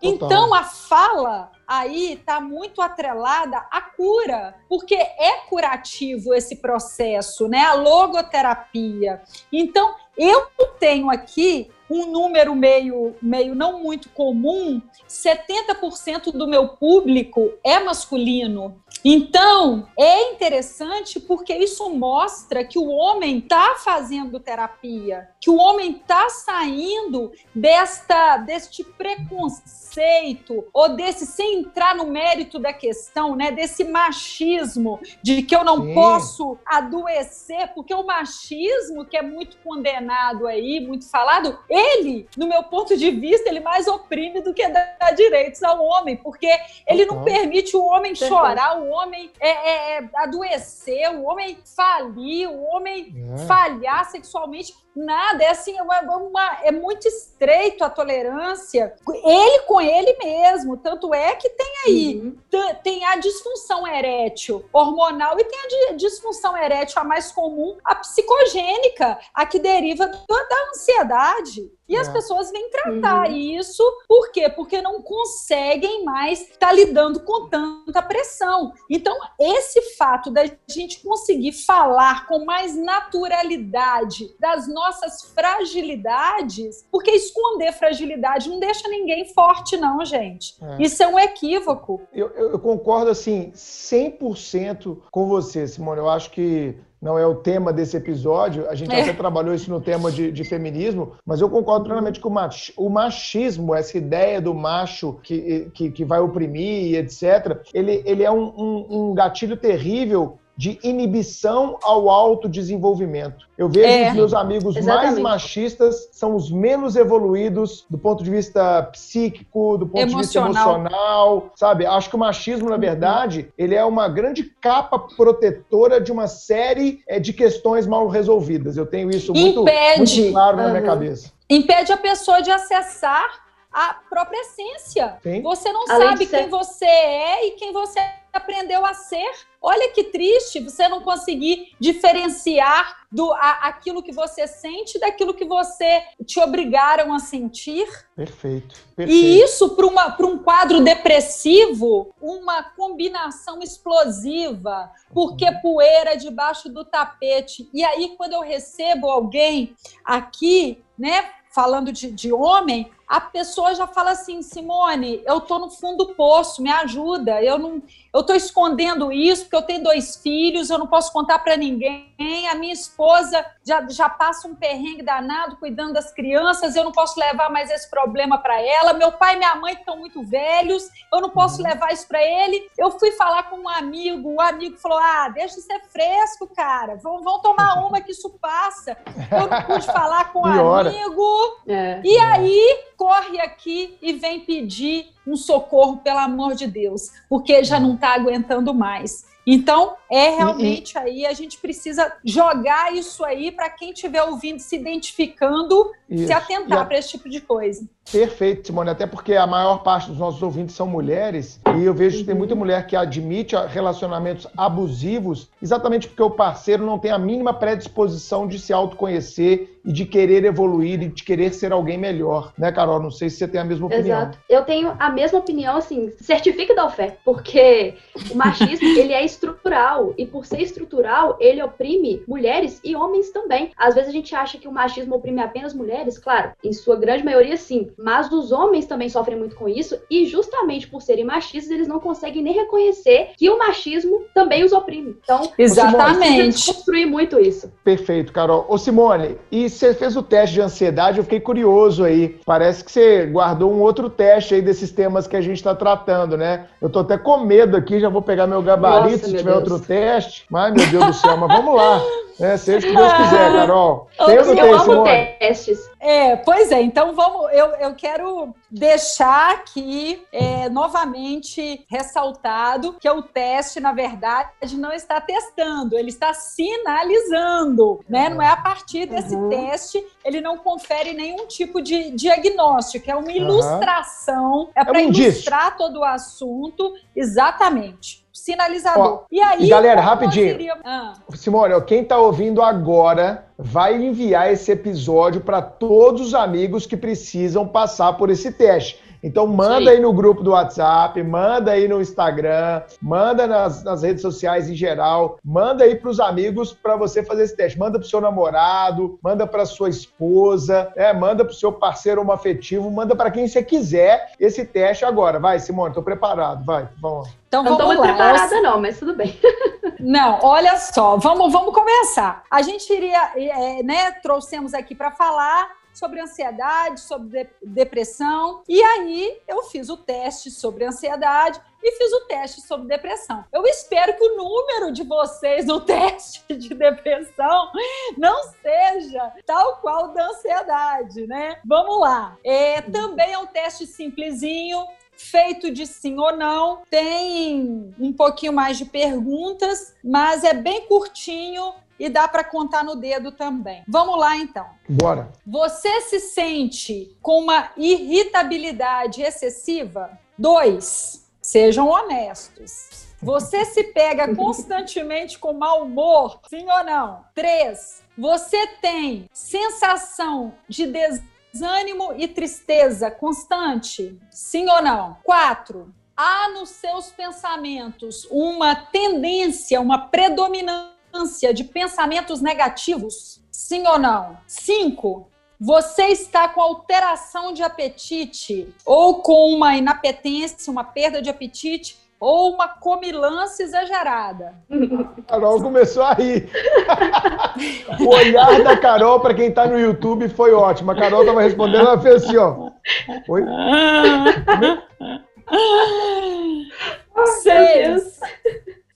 Então a fala aí está muito atrelada à cura, porque é curativo esse processo, né? A logoterapia. Então eu tenho aqui um número meio, meio não muito comum, 70% do meu público é masculino. Então, é interessante porque isso mostra que o homem está fazendo terapia, que o homem está saindo desta deste preconceito ou desse sem entrar no mérito da questão, né, desse machismo de que eu não Sim. posso adoecer, porque o machismo que é muito condenado aí, muito falado, ele, no meu ponto de vista, ele mais oprime do que dá direitos ao homem, porque ele não permite o homem chorar, o homem é, é, é, adoecer, o homem falir, o homem é. falhar sexualmente. Nada, é assim, é, uma, uma, é muito estreito a tolerância, ele com ele mesmo. Tanto é que tem aí uhum. tem a disfunção erétil hormonal e tem a disfunção erétil, a mais comum, a psicogênica, a que deriva da ansiedade. E é. as pessoas vêm tratar uhum. isso, por quê? Porque não conseguem mais estar tá lidando com tanta pressão. Então, esse fato da gente conseguir falar com mais naturalidade das nossas fragilidades, porque esconder fragilidade não deixa ninguém forte, não, gente. É. Isso é um equívoco. Eu, eu concordo, assim, 100% com você, Simone. Eu acho que não é o tema desse episódio, a gente é. até trabalhou isso no tema de, de, feminismo, mas eu concordo plenamente com o machismo, essa ideia do macho que, que, que vai oprimir e etc., ele, ele é um, um, um gatilho terrível de inibição ao autodesenvolvimento. Eu vejo é, que os meus amigos exatamente. mais machistas são os menos evoluídos do ponto de vista psíquico, do ponto emocional. de vista emocional, sabe? Acho que o machismo, na verdade, ele é uma grande capa protetora de uma série é, de questões mal resolvidas. Eu tenho isso muito, muito claro uhum. na minha cabeça. Impede a pessoa de acessar a própria essência. Sim. Você não Além sabe quem você é e quem você aprendeu a ser. Olha que triste você não conseguir diferenciar do a, aquilo que você sente daquilo que você te obrigaram a sentir. Perfeito. perfeito. E isso para um quadro depressivo, uma combinação explosiva, porque uhum. poeira debaixo do tapete. E aí, quando eu recebo alguém aqui, né, falando de, de homem, a pessoa já fala assim, Simone, eu tô no fundo do poço, me ajuda. Eu não, eu tô escondendo isso porque eu tenho dois filhos, eu não posso contar para ninguém. A minha esposa já, já passa um perrengue danado cuidando das crianças, eu não posso levar mais esse problema para ela. Meu pai e minha mãe estão muito velhos, eu não posso uhum. levar isso para ele. Eu fui falar com um amigo, o amigo falou: "Ah, deixa de ser fresco, cara. Vão, vão tomar *laughs* uma que isso passa". Eu não pude falar com o um amigo. É. E aí corre aqui e vem pedir um socorro, pelo amor de Deus, porque já não está aguentando mais. Então, é realmente aí a gente precisa jogar isso aí para quem estiver ouvindo, se identificando, isso. se atentar a... para esse tipo de coisa. Perfeito, Simone, até porque a maior parte dos nossos ouvintes são mulheres e eu vejo que tem muita mulher que admite relacionamentos abusivos exatamente porque o parceiro não tem a mínima predisposição de se autoconhecer e de querer evoluir e de querer ser alguém melhor, né, Carol? Não sei se você tem a mesma opinião. Exato. Eu tenho a mesma opinião, assim, certifique da fé, porque o machismo, *laughs* ele é estrutural e por ser estrutural, ele oprime mulheres e homens também. Às vezes a gente acha que o machismo oprime apenas mulheres, claro, em sua grande maioria sim, mas os homens também sofrem muito com isso e justamente por serem machistas, eles não conseguem nem reconhecer que o machismo também os oprime. Então, exatamente. construir muito isso. Perfeito, Carol. Ô Simone, e você fez o teste de ansiedade, eu fiquei curioso aí. Parece que você guardou um outro teste aí desses temas que a gente está tratando, né? Eu tô até com medo aqui, já vou pegar meu gabarito Nossa, se tiver Deus. outro teste. Mas, meu Deus do céu, mas vamos lá. É, seja o que Deus quiser, Carol. Tem eu, eu amo testes. É, pois é, então vamos. Eu, eu quero deixar aqui é, novamente ressaltado que o teste, na verdade, não está testando, ele está sinalizando, né? Não é a partir desse uhum. teste, ele não confere nenhum tipo de diagnóstico, é uma ilustração, é, é para um ilustrar todo o assunto, exatamente sinalizador. Ó, e aí, galera, rapidinho. Seria... Ah. Simone, quem está ouvindo agora vai enviar esse episódio para todos os amigos que precisam passar por esse teste. Então manda Sim. aí no grupo do WhatsApp, manda aí no Instagram, manda nas, nas redes sociais em geral, manda aí para os amigos para você fazer esse teste. Manda para o seu namorado, manda para sua esposa, é, manda para o seu parceiro ou afetivo, manda para quem você quiser esse teste agora. Vai, Simone, estou preparado, vai, vamos. Então vamos não estou muito preparada não, mas tudo bem. *laughs* Não, olha só, vamos, vamos começar. A gente iria, é, né, trouxemos aqui para falar sobre ansiedade, sobre depressão. E aí eu fiz o teste sobre ansiedade e fiz o teste sobre depressão. Eu espero que o número de vocês no *laughs* teste de depressão não seja tal qual da ansiedade, né? Vamos lá. É, também é um teste simplesinho feito de sim ou não. Tem um pouquinho mais de perguntas, mas é bem curtinho e dá para contar no dedo também. Vamos lá então. Bora. Você se sente com uma irritabilidade excessiva? Dois. Sejam honestos. Você se pega *laughs* constantemente com mau humor? Sim ou não? Três. Você tem sensação de desânimo e tristeza constante? Sim ou não? Quatro. Há nos seus pensamentos uma tendência, uma predominância de pensamentos negativos? Sim ou não? Cinco. Você está com alteração de apetite ou com uma inapetência, uma perda de apetite ou uma comilança exagerada? *laughs* Carol começou a rir. o olhar da Carol, para quem está no YouTube, foi ótimo. A Carol estava respondendo, ela fez assim, ó. Oi? Seis.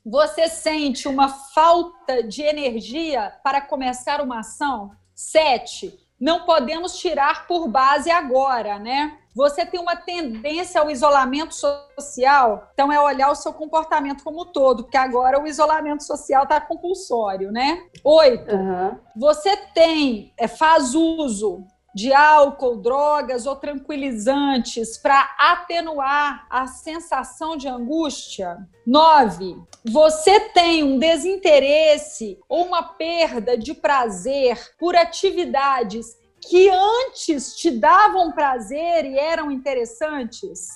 Você sente uma falta de energia para começar uma ação? Sete não podemos tirar por base agora, né? Você tem uma tendência ao isolamento social, então é olhar o seu comportamento como um todo, porque agora o isolamento social está compulsório, né? Oito, uhum. você tem, é, faz uso de álcool, drogas ou tranquilizantes para atenuar a sensação de angústia. Nove, você tem um desinteresse ou uma perda de prazer por atividades que antes te davam prazer e eram interessantes.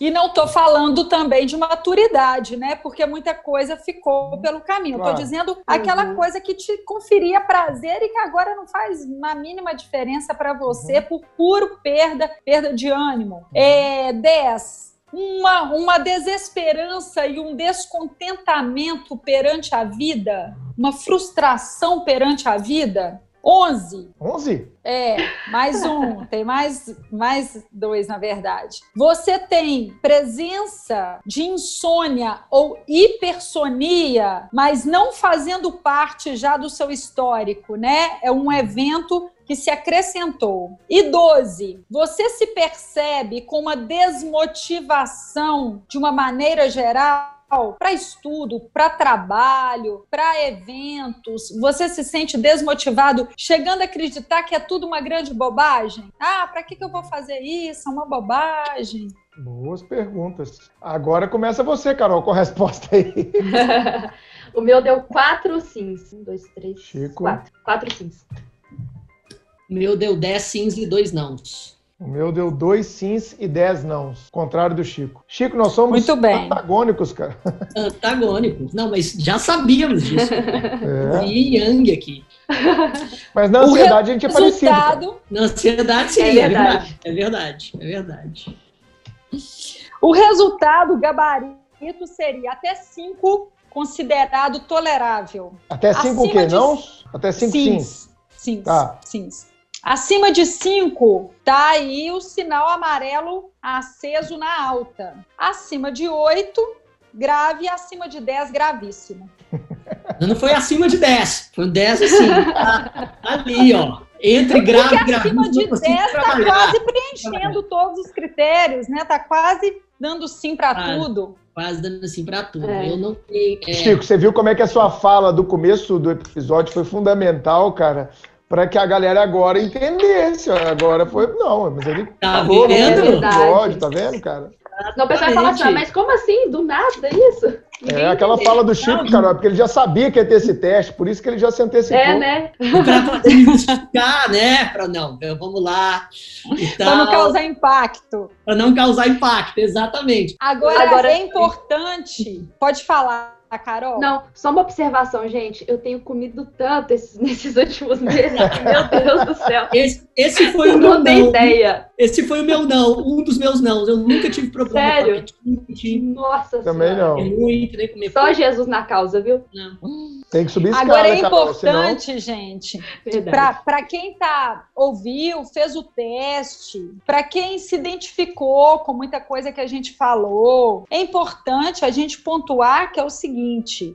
E não estou falando também de maturidade, né? Porque muita coisa ficou pelo caminho. Estou claro. dizendo aquela uhum. coisa que te conferia prazer e que agora não faz uma mínima diferença para você uhum. por puro perda, perda de ânimo. Uhum. É, 10 uma, uma desesperança e um descontentamento perante a vida, uma frustração perante a vida. 11. 11? É, mais um. *laughs* tem mais, mais dois, na verdade. Você tem presença de insônia ou hipersonia, mas não fazendo parte já do seu histórico, né? É um evento que se acrescentou. E 12, você se percebe com uma desmotivação de uma maneira geral para estudo, para trabalho, para eventos, você se sente desmotivado, chegando a acreditar que é tudo uma grande bobagem? Ah, para que, que eu vou fazer isso? É uma bobagem. Boas perguntas. Agora começa você, Carol, com a resposta aí. *laughs* o meu deu quatro sims. Um, dois, três, Chico. quatro. Quatro sims. O meu deu dez sims e dois nãos. O meu deu dois sims e dez nãos, contrário do Chico. Chico, nós somos Muito bem. antagônicos, cara. Antagônicos. Não, mas já sabíamos disso. É. E Yang aqui. Mas na ansiedade a gente é parecido. Cara. Na ansiedade, sim, é verdade. É verdade, é verdade. O resultado, gabarito, seria até cinco considerado tolerável. Até cinco o quê? De... Não? Até cinco sims. Sims. sims. Tá. sims. Acima de 5, tá aí o sinal amarelo aceso na alta. Acima de 8, grave. Acima de 10, gravíssimo. *laughs* Não foi acima de 10, foi 10 assim. Tá ali, ó. Entre grave e acima de 10 tá quase preenchendo todos os critérios, né? Tá quase dando sim para tudo. Quase dando sim para tudo. É. Eu não sei. É... Chico, você viu como é que a sua fala do começo do episódio foi fundamental, cara, para que a galera agora entendesse. Agora foi. Não, mas ele tá falou vendo? no episódio, tá vendo, cara? Não, o pessoal fala assim, mas como assim? Do nada isso? Ninguém é aquela entendeu. fala do Chico, Carol, porque ele já sabia que ia ter esse teste, por isso que ele já se antecipou. É, né? Para justificar, né? Para não, vamos lá. Para não causar impacto. Para não causar impacto, exatamente. Agora, Agora é importante, pode falar a Carol? Não, só uma observação, gente. Eu tenho comido tanto esses, *laughs* nesses últimos meses. meu Deus do céu. Esse, esse foi *laughs* o meu não. Não ideia. Esse foi o meu não, um dos meus não. Eu nunca tive problema Sério? com Nossa Também senhora. não. Muito, Só Jesus na causa, viu? Não. Tem que subir escada, Agora é importante, senão... gente, para quem tá ouviu, fez o teste, para quem se identificou com muita coisa que a gente falou, é importante a gente pontuar que é o seguinte: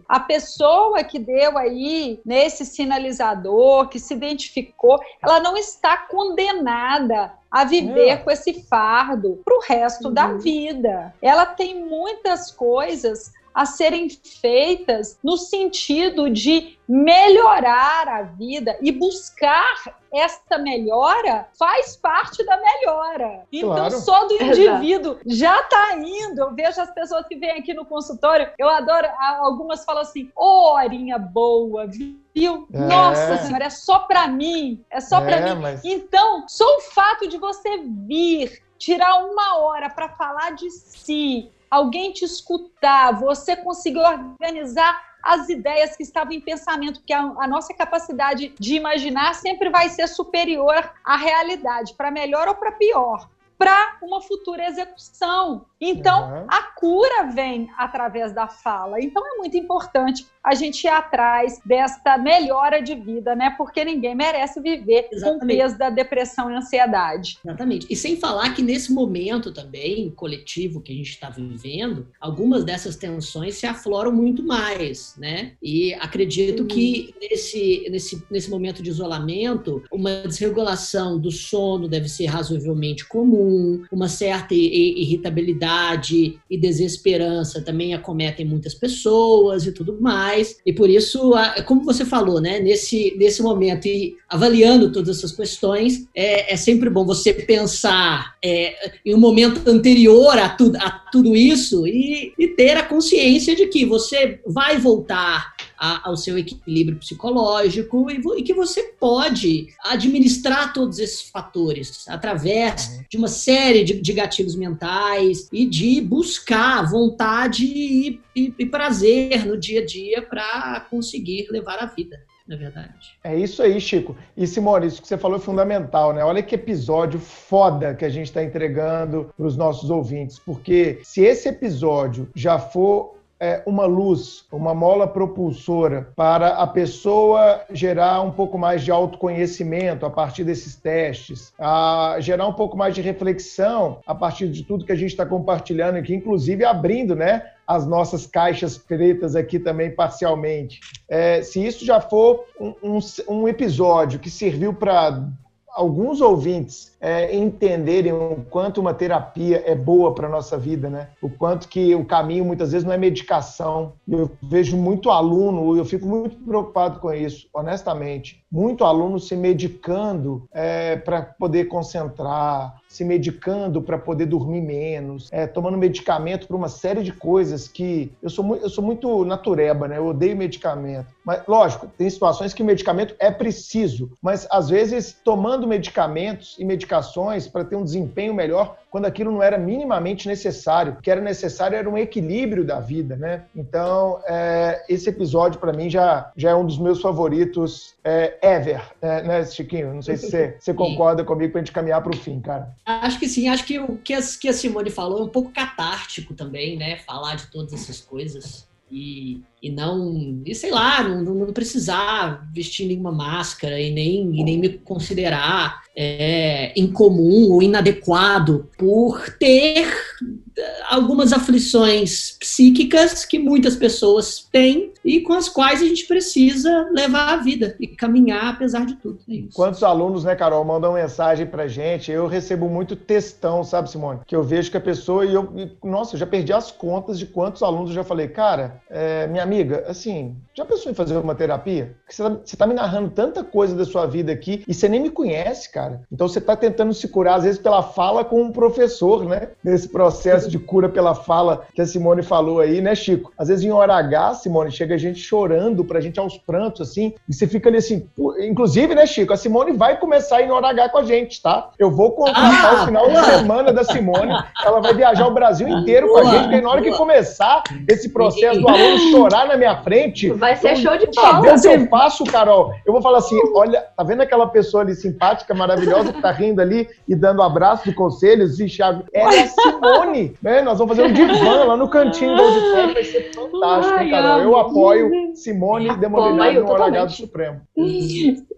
a pessoa que deu aí nesse sinalizador, que se identificou, ela não está condenada a viver é. com esse fardo para o resto uhum. da vida. Ela tem muitas coisas a serem feitas no sentido de melhorar a vida e buscar esta melhora faz parte da melhora. Então, claro. só do indivíduo já está indo. Eu vejo as pessoas que vêm aqui no consultório, eu adoro, algumas falam assim, oh, horinha boa, viu? É. Nossa senhora, é só para mim, é só é, para mim. Mas... Então, só o fato de você vir, tirar uma hora para falar de si, alguém te escutar, você conseguir organizar as ideias que estavam em pensamento, porque a, a nossa capacidade de imaginar sempre vai ser superior à realidade, para melhor ou para pior para uma futura execução. Então, uhum. a cura vem através da fala. Então, é muito importante a gente ir atrás desta melhora de vida, né? Porque ninguém merece viver Exatamente. com o peso da depressão e ansiedade. Exatamente. E sem falar que nesse momento também coletivo que a gente está vivendo, algumas dessas tensões se afloram muito mais, né? E acredito uhum. que nesse, nesse, nesse momento de isolamento, uma desregulação do sono deve ser razoavelmente comum, uma certa irritabilidade e desesperança também acometem muitas pessoas e tudo mais mais. E por isso, como você falou, né, nesse, nesse momento e avaliando todas essas questões, é, é sempre bom você pensar é, em um momento anterior a, tu, a tudo isso e, e ter a consciência de que você vai voltar a, ao seu equilíbrio psicológico e, e, que você pode administrar todos esses fatores através uhum. de uma série de, de gatilhos mentais e de buscar vontade e, e, e prazer no dia a dia para conseguir levar a vida na verdade. É isso aí, Chico. E Simone, isso que você falou é fundamental, né? Olha que episódio foda que a gente está entregando para os nossos ouvintes, porque se esse episódio já for é, uma luz, uma mola propulsora para a pessoa gerar um pouco mais de autoconhecimento a partir desses testes, a gerar um pouco mais de reflexão a partir de tudo que a gente está compartilhando aqui, inclusive abrindo, né? As nossas caixas pretas aqui também parcialmente. É, se isso já for um, um, um episódio que serviu para alguns ouvintes é, entenderem o quanto uma terapia é boa para a nossa vida, né? O quanto que o caminho muitas vezes não é medicação. Eu vejo muito aluno, eu fico muito preocupado com isso, honestamente. Muito aluno se medicando é, para poder concentrar, se medicando para poder dormir menos, é, tomando medicamento para uma série de coisas que eu sou, muito, eu sou muito natureba, né? Eu odeio medicamento. Mas, lógico, tem situações que o medicamento é preciso, mas às vezes tomando medicamentos e medicações para ter um desempenho melhor, quando aquilo não era minimamente necessário. O que era necessário era um equilíbrio da vida, né? Então, é, esse episódio para mim já, já é um dos meus favoritos é, ever, é, né, Chiquinho? Não sei se você, *laughs* você concorda comigo para a gente caminhar para o fim, cara. Acho que sim. Acho que o que a, que a Simone falou é um pouco catártico também, né? Falar de todas essas coisas. E, e não, e sei lá, não, não precisar vestir nenhuma máscara e nem, e nem me considerar é, incomum ou inadequado por ter algumas aflições psíquicas que muitas pessoas têm e com as quais a gente precisa levar a vida e caminhar apesar de tudo. É Quantos alunos, né, Carol, mandam mensagem pra gente? Eu recebo muito textão, sabe, Simone? Que eu vejo que a pessoa e eu, nossa, eu já perdi as contas de quantos alunos eu já falei, cara, é, minha amiga, assim, já pensou em fazer uma terapia? Você tá, você tá me narrando tanta coisa da sua vida aqui e você nem me conhece, cara. Então você tá tentando se curar, às vezes, pela fala com um professor, né? Nesse processo de cura pela fala que a Simone falou aí, né, Chico? Às vezes em hora H, Simone, chega a gente chorando pra gente aos prantos, assim, e você fica ali assim, inclusive, né, Chico, a Simone vai começar em hora H com a gente, tá? Eu vou contratar ah, o final de semana da Simone, ela vai viajar o Brasil inteiro boa, com a gente, porque na hora boa. que começar esse processo do aluno chorar na minha frente, vai ser show de bola. Sabe o que eu faço, Carol? Eu vou falar assim, olha, tá vendo aquela pessoa ali simpática, maravilhosa, que tá rindo ali e dando abraço de conselhos, e ela é a Simone, né? Nós vamos fazer um divã lá no cantinho do auditório, vai ser fantástico, Ai, cara. Eu apoio Simone Demolinari no Hora do Supremo. *laughs*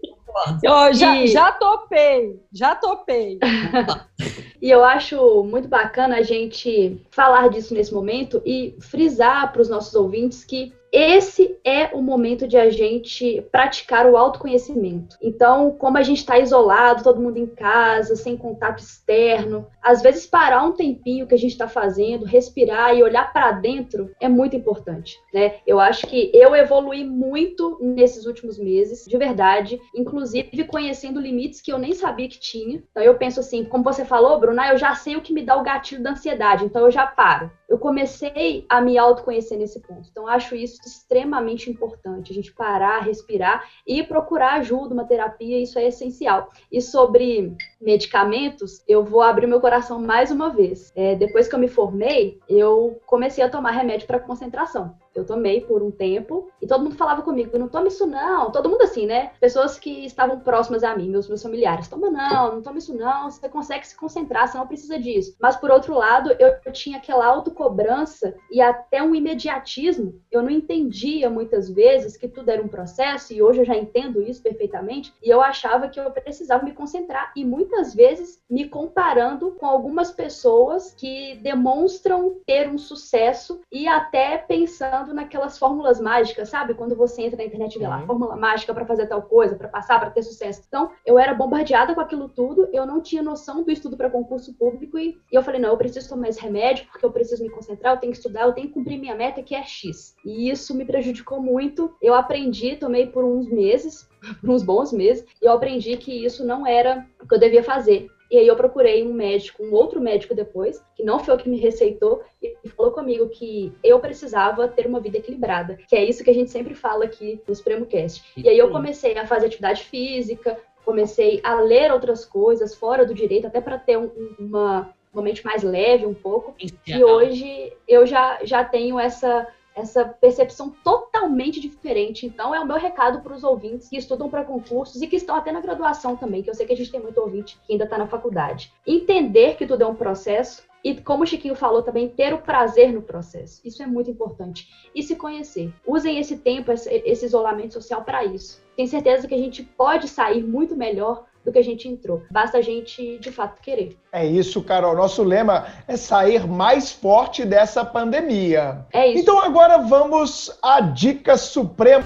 Eu já, já topei, já topei. *laughs* e eu acho muito bacana a gente falar disso nesse momento e frisar para os nossos ouvintes que esse é o momento de a gente praticar o autoconhecimento. Então, como a gente está isolado, todo mundo em casa, sem contato externo, às vezes parar um tempinho que a gente está fazendo, respirar e olhar para dentro é muito importante, né? Eu acho que eu evolui muito nesses últimos meses, de verdade, inclusive conhecendo limites que eu nem sabia que tinha. Então eu penso assim, como você falou, Bruna, eu já sei o que me dá o gatilho da ansiedade, então eu já paro eu comecei a me autoconhecer nesse ponto. Então, acho isso extremamente importante, a gente parar, respirar e procurar ajuda, uma terapia, isso é essencial. E sobre medicamentos, eu vou abrir meu coração mais uma vez. É, depois que eu me formei, eu comecei a tomar remédio para concentração. Eu tomei por um tempo e todo mundo falava comigo, não tome isso não. Todo mundo assim, né? Pessoas que estavam próximas a mim, meus, meus familiares. Toma não, não toma isso não, você consegue se concentrar, você não precisa disso. Mas por outro lado, eu, tinha aquela autocobrança e até um imediatismo. Eu não entendia muitas vezes que tudo era um processo e hoje eu já entendo isso perfeitamente. E eu achava que eu precisava me concentrar e muitas vezes me comparando com algumas pessoas que demonstram ter um sucesso e até pensando naquelas fórmulas mágicas, sabe? Quando você entra na internet e vê lá, fórmula mágica para fazer tal coisa, para passar, para ter sucesso. Então, eu era bombardeada com aquilo tudo, eu não tinha noção do estudo para concurso público e, e, eu falei, não, eu preciso tomar esse remédio porque eu preciso me concentrar, eu tenho que estudar, eu tenho que cumprir minha meta que é X. E isso me prejudicou muito. Eu aprendi, tomei por uns meses, *laughs* por uns bons meses, e eu aprendi que isso não era o que eu devia fazer. E aí eu procurei um médico, um outro médico depois, que não foi o que me receitou, e falou comigo que eu precisava ter uma vida equilibrada, que é isso que a gente sempre fala aqui no Supremo Cast. E aí eu comecei a fazer atividade física, comecei a ler outras coisas fora do direito, até para ter um, uma, uma mente mais leve um pouco. E hoje eu já, já tenho essa essa percepção totalmente diferente. Então, é o meu recado para os ouvintes que estudam para concursos e que estão até na graduação também, que eu sei que a gente tem muito ouvinte que ainda está na faculdade. Entender que tudo é um processo e, como o Chiquinho falou também, ter o prazer no processo. Isso é muito importante. E se conhecer. Usem esse tempo, esse isolamento social para isso. Tenho certeza que a gente pode sair muito melhor do que a gente entrou. Basta a gente, de fato, querer. É isso, Carol. Nosso lema é sair mais forte dessa pandemia. É isso. Então agora vamos à dica suprema.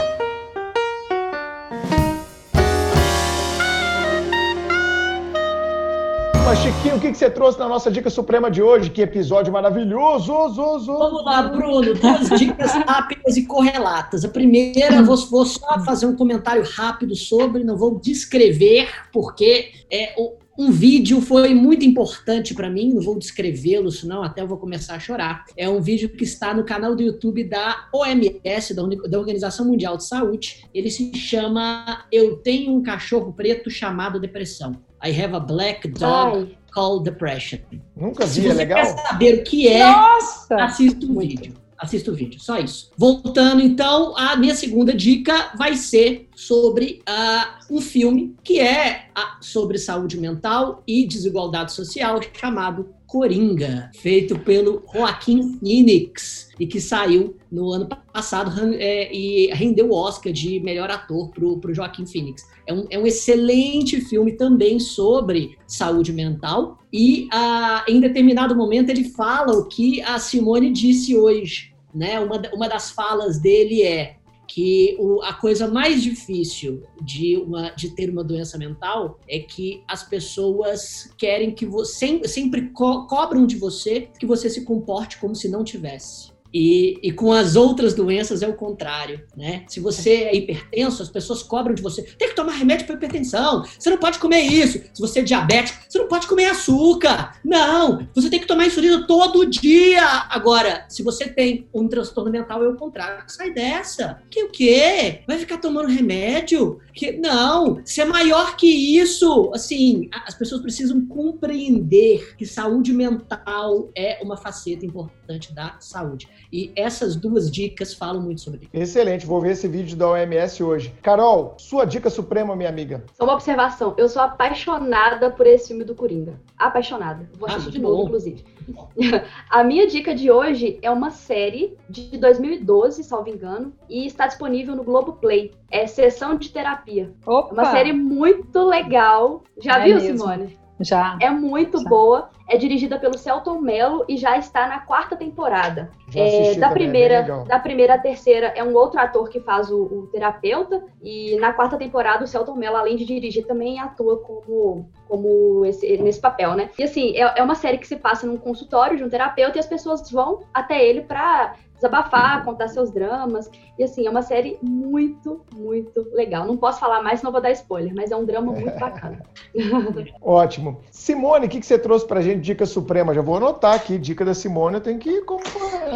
Chiquinho, o que, você trouxe na nossa dica suprema de hoje? Que episódio maravilhoso! Vamos lá, Bruno. Duas dicas *laughs* rápidas e correlatas. A primeira, vou, vou, só fazer um comentário rápido sobre, não vou descrever, porque é, um vídeo foi muito importante para mim, não vou descrevê-lo, senão até eu vou começar a chorar. É um vídeo que está no canal do YouTube da OMS, da Organização Mundial de Saúde. Ele se chama Eu Tenho um Cachorro Preto Chamado Depressão. I have a black dog Ai. called depression. Nunca vi, Se é legal? quer saber o que é, Nossa! assista o vídeo. Assista o vídeo, só isso. Voltando então, a minha segunda dica vai ser sobre uh, um filme que é uh, sobre saúde mental e desigualdade social chamado Coringa, feito pelo Joaquim Phoenix e que saiu no ano passado é, e rendeu o Oscar de melhor ator para o Joaquim Phoenix. É um, é um, excelente filme também sobre saúde mental e ah, em determinado momento ele fala o que a Simone disse hoje. Né? Uma, uma das falas dele é que o, a coisa mais difícil de, uma, de ter uma doença mental é que as pessoas querem que você sempre co cobram de você que você se comporte como se não tivesse. E, e, com as outras doenças é o contrário, né? Se você é hipertenso, as pessoas cobram de você. Tem que tomar remédio para hipertensão. Você não pode comer isso. Se você é diabético, você não pode comer açúcar. Não, você tem que tomar insulina todo dia. Agora, se você tem um transtorno mental, é o contrário. Sai dessa. Que o quê? Vai ficar tomando remédio? Que não, você é maior que isso. Assim, as pessoas precisam compreender que saúde mental é uma faceta importante da saúde. E essas duas dicas falam muito sobre isso. Excelente, vou ver esse vídeo da OMS hoje. Carol, sua dica suprema, minha amiga. Só uma observação. Eu sou apaixonada por esse filme do Coringa. Apaixonada. Vou assistir ah, de novo, bom. inclusive. *laughs* A minha dica de hoje é uma série de 2012, salvo engano, e está disponível no Globoplay. É Sessão de Terapia. Opa. É uma série muito legal. Já é viu, mesmo. Simone? Já. É muito já. boa. É dirigida pelo Celton Mello e já está na quarta temporada. É, da, também, é primeira, legal. da primeira à terceira é um outro ator que faz o, o terapeuta. E na quarta temporada, o Celton Mello, além de dirigir, também atua como, como esse- nesse papel, né? E assim, é, é uma série que se passa num consultório de um terapeuta e as pessoas vão até ele pra desabafar, contar seus dramas. E assim, é uma série muito, muito legal. Não posso falar mais, senão vou dar spoiler, mas é um drama muito bacana. *laughs* Ótimo. Simone, o que, que você trouxe pra gente, dica suprema? Já vou anotar aqui, dica da Simone, eu tenho que ir como...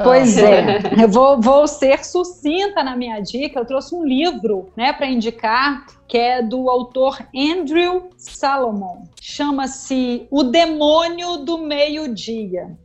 Pois é, *laughs* eu vou, vou ser sucinta na minha dica. Eu trouxe um livro, né, para indicar, que é do autor Andrew Salomon. Chama-se O Demônio do Meio-Dia.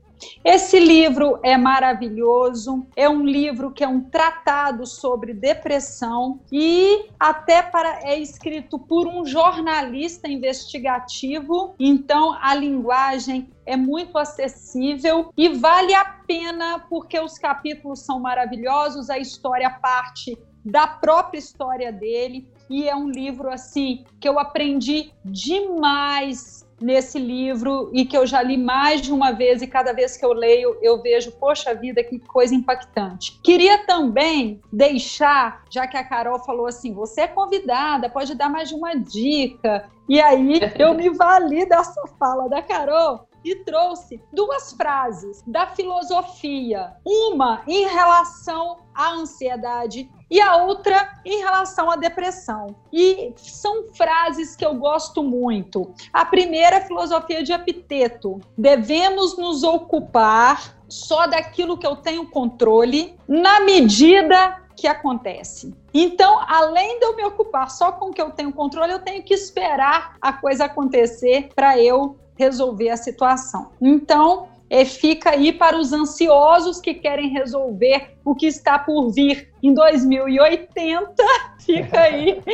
Esse livro é maravilhoso, é um livro que é um tratado sobre depressão e até para é escrito por um jornalista investigativo, então a linguagem é muito acessível e vale a pena porque os capítulos são maravilhosos, a história parte da própria história dele e é um livro assim que eu aprendi demais nesse livro e que eu já li mais de uma vez e cada vez que eu leio eu vejo, poxa vida, que coisa impactante. Queria também deixar, já que a Carol falou assim, você é convidada, pode dar mais de uma dica. E aí eu me *laughs* vali dessa fala da Carol e trouxe duas frases da filosofia, uma em relação à ansiedade e a outra em relação à depressão. E são frases que eu gosto muito. A primeira é filosofia de Epiteto. Devemos nos ocupar só daquilo que eu tenho controle, na medida que acontece. Então, além de eu me ocupar só com o que eu tenho controle, eu tenho que esperar a coisa acontecer para eu resolver a situação. Então, é, fica aí para os ansiosos que querem resolver o que está por vir em 2080. *laughs* Fica aí *laughs*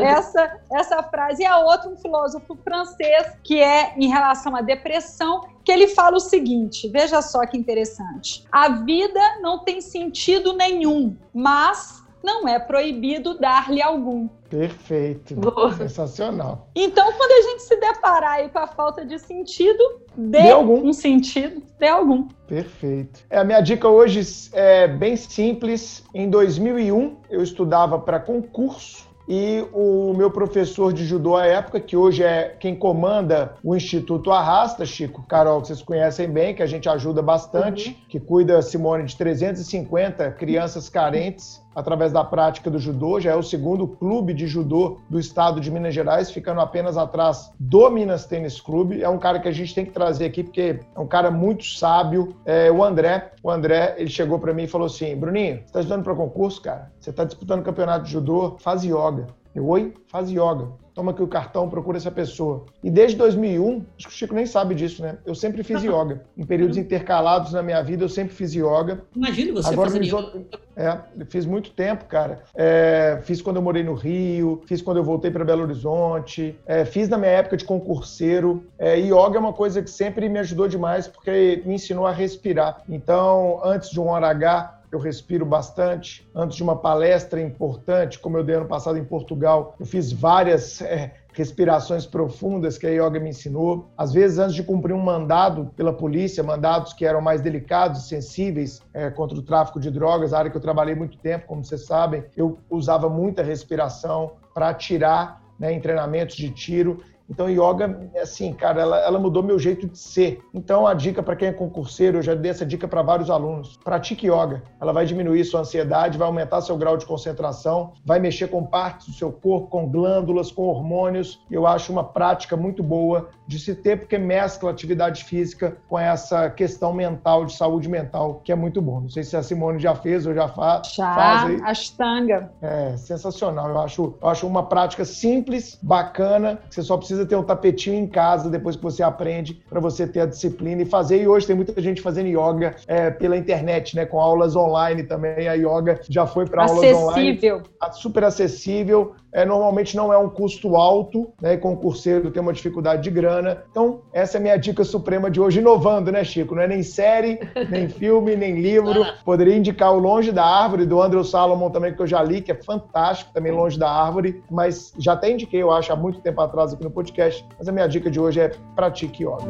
essa, essa frase. E a outra, um filósofo francês, que é em relação à depressão, que ele fala o seguinte: veja só que interessante. A vida não tem sentido nenhum, mas não é proibido dar-lhe algum. Perfeito. Boa. Sensacional. Então, quando a gente se deparar aí com a falta de sentido, dê, Dê algum. um sentido, dê algum. Perfeito. É, a minha dica hoje é bem simples. Em 2001, eu estudava para concurso e o meu professor de judô à época, que hoje é quem comanda o Instituto Arrasta, Chico, Carol, que vocês conhecem bem, que a gente ajuda bastante, que cuida, Simone, de 350 crianças carentes através da prática do judô, já é o segundo clube de judô do estado de Minas Gerais, ficando apenas atrás do Minas Tênis Clube. É um cara que a gente tem que trazer aqui porque é um cara muito sábio. É, o André, o André, ele chegou para mim e falou assim: "Bruninho, você tá estudando para concurso, cara? Você tá disputando campeonato de judô? Faz yoga". Eu, oi? Faz yoga. Toma aqui o cartão, procura essa pessoa. E desde 2001, acho que o Chico nem sabe disso, né? Eu sempre fiz yoga. Em períodos intercalados na minha vida, eu sempre fiz yoga. Imagina você Agora, fazendo yoga. É, fiz muito tempo, cara. É, fiz quando eu morei no Rio, fiz quando eu voltei para Belo Horizonte, é, fiz na minha época de concurseiro. É, e yoga é uma coisa que sempre me ajudou demais porque me ensinou a respirar. Então, antes de um hora H, eu respiro bastante. Antes de uma palestra importante, como eu dei ano passado em Portugal, eu fiz várias é, respirações profundas que a yoga me ensinou. Às vezes, antes de cumprir um mandado pela polícia, mandados que eram mais delicados sensíveis é, contra o tráfico de drogas, área que eu trabalhei muito tempo, como vocês sabem, eu usava muita respiração para atirar né, em treinamentos de tiro. Então, yoga, assim, cara, ela, ela mudou meu jeito de ser. Então, a dica para quem é concurseiro, eu já dei essa dica para vários alunos: pratique yoga. Ela vai diminuir sua ansiedade, vai aumentar seu grau de concentração, vai mexer com partes do seu corpo, com glândulas, com hormônios. Eu acho uma prática muito boa de se ter, porque mescla atividade física com essa questão mental, de saúde mental, que é muito bom. Não sei se a Simone já fez ou já fa Já, faz aí. Ashtanga. É sensacional. Eu acho, eu acho uma prática simples, bacana, que você só precisa ter um tapetinho em casa depois que você aprende para você ter a disciplina e fazer. E hoje tem muita gente fazendo yoga é, pela internet, né? Com aulas online também. A yoga já foi para aulas online Acessível. super acessível, é, normalmente não é um custo alto, né? E concurseiro tem uma dificuldade de grana. Então, essa é a minha dica suprema de hoje, inovando, né, Chico? Não é nem série, *laughs* nem filme, nem livro. Poderia indicar o Longe da Árvore, do Andrew Salomon também, que eu já li, que é fantástico, também Longe da Árvore, mas já até indiquei, eu acho, há muito tempo atrás aqui no podcast podcast, mas a minha dica de hoje é pratique yoga.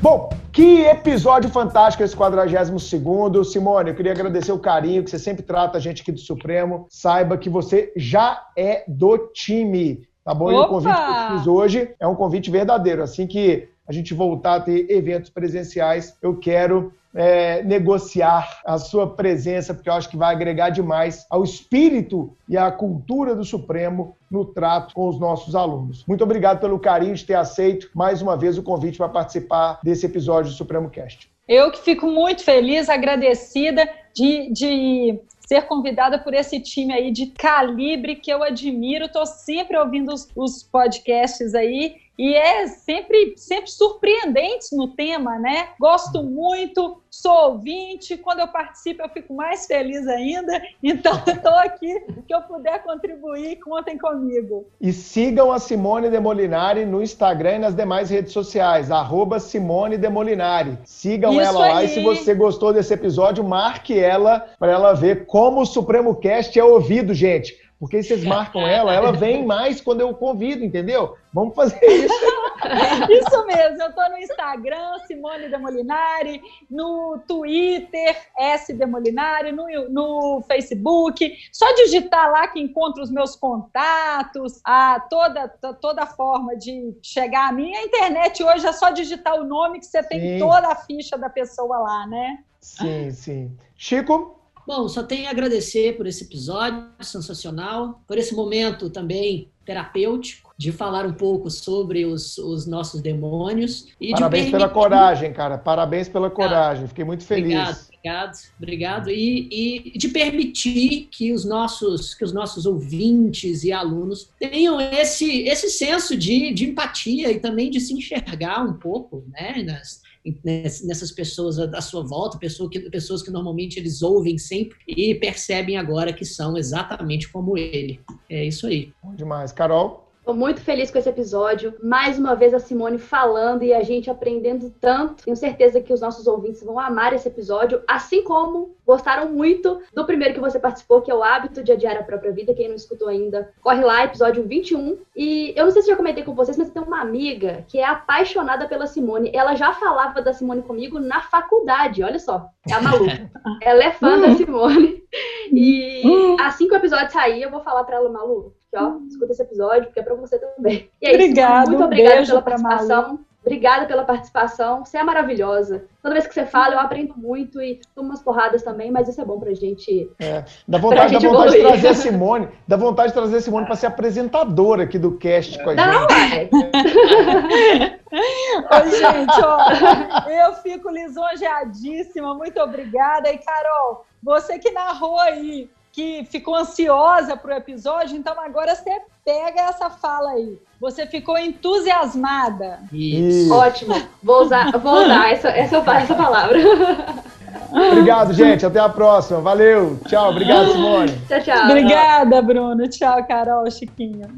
Bom, que episódio fantástico esse 42 Simone, eu queria agradecer o carinho que você sempre trata a gente aqui do Supremo. Saiba que você já é do time, tá bom? E o convite que eu fiz hoje é um convite verdadeiro. Assim que a gente voltar a ter eventos presenciais, eu quero é, negociar a sua presença, porque eu acho que vai agregar demais ao espírito e à cultura do Supremo no trato com os nossos alunos. Muito obrigado pelo carinho de ter aceito mais uma vez o convite para participar desse episódio do Supremo Cast. Eu que fico muito feliz, agradecida de, de ser convidada por esse time aí de calibre que eu admiro. Estou sempre ouvindo os, os podcasts aí e é sempre, sempre surpreendente no tema, né? Gosto muito, sou ouvinte, quando eu participo eu fico mais feliz ainda, *laughs* então estou aqui, que eu puder contribuir, contem comigo. E sigam a Simone Demolinari no Instagram e nas demais redes sociais, arroba Simone Demolinari. Sigam Isso ela lá aí. e se você gostou desse episódio, marque ela para ela ver como o Supremo Cast é ouvido, gente. Porque vocês marcam *laughs* ela, ela vem mais quando eu convido, entendeu? Vamos fazer *laughs* isso. isso mesmo, eu estou no Instagram, Simone Demolinari, no Twitter, S Demolinari, no, no Facebook. Só digitar lá que encontra os meus contatos, a toda, toda forma de chegar a mim. A internet hoje é só digitar o nome que você tem sim. toda a ficha da pessoa lá, né? Sim, sim. Chico? Bom, só tenho a agradecer por esse episódio sensacional, por esse momento também terapêutico, de falar um pouco sobre os, os nossos demônios. E Parabéns de permitir... pela coragem, cara. Parabéns pela coragem. Fiquei muito feliz. Obrigado, obrigado, obrigado. E, e de permitir que os nossos, que os nossos ouvintes e alunos tenham esse, esse senso de, de empatia e também de se enxergar um pouco né, nas, nessas pessoas à sua volta, pessoas que, pessoas que normalmente eles ouvem sempre e percebem agora que são exatamente como ele. É isso aí. Bom demais. Carol? Estou muito feliz com esse episódio. Mais uma vez a Simone falando e a gente aprendendo tanto. Tenho certeza que os nossos ouvintes vão amar esse episódio, assim como gostaram muito do primeiro que você participou, que é o hábito de adiar a própria vida. Quem não escutou ainda, corre lá, episódio 21. E eu não sei se já comentei com vocês, mas eu tenho uma amiga que é apaixonada pela Simone. Ela já falava da Simone comigo na faculdade, olha só. É a Malu. *laughs* ela é fã da Simone. E assim que o episódio sair, eu vou falar para ela, Malu, ó, escuta esse episódio, porque é para você também. E é Obrigado, isso, muito obrigada pela participação. Obrigada pela participação. Você é maravilhosa. Toda vez que você fala, eu aprendo muito e tomo umas porradas também, mas isso é bom pra gente. É, dá vontade, dá vontade de trazer a Simone. Dá vontade de trazer a Simone para ser apresentadora aqui do cast com a Não, gente. *laughs* Oi, gente, ó, eu fico lisonjeadíssima. Muito obrigada. E, Carol, você que narrou aí que ficou ansiosa para o episódio, então agora você pega essa fala aí. Você ficou entusiasmada. Isso. Ótimo. Vou usar, vou usar essa, essa, essa palavra. Obrigado, gente. Até a próxima. Valeu. Tchau. Obrigado, Simone. Tchau, tchau. Obrigada, Bruno. Tchau, Carol, Chiquinho.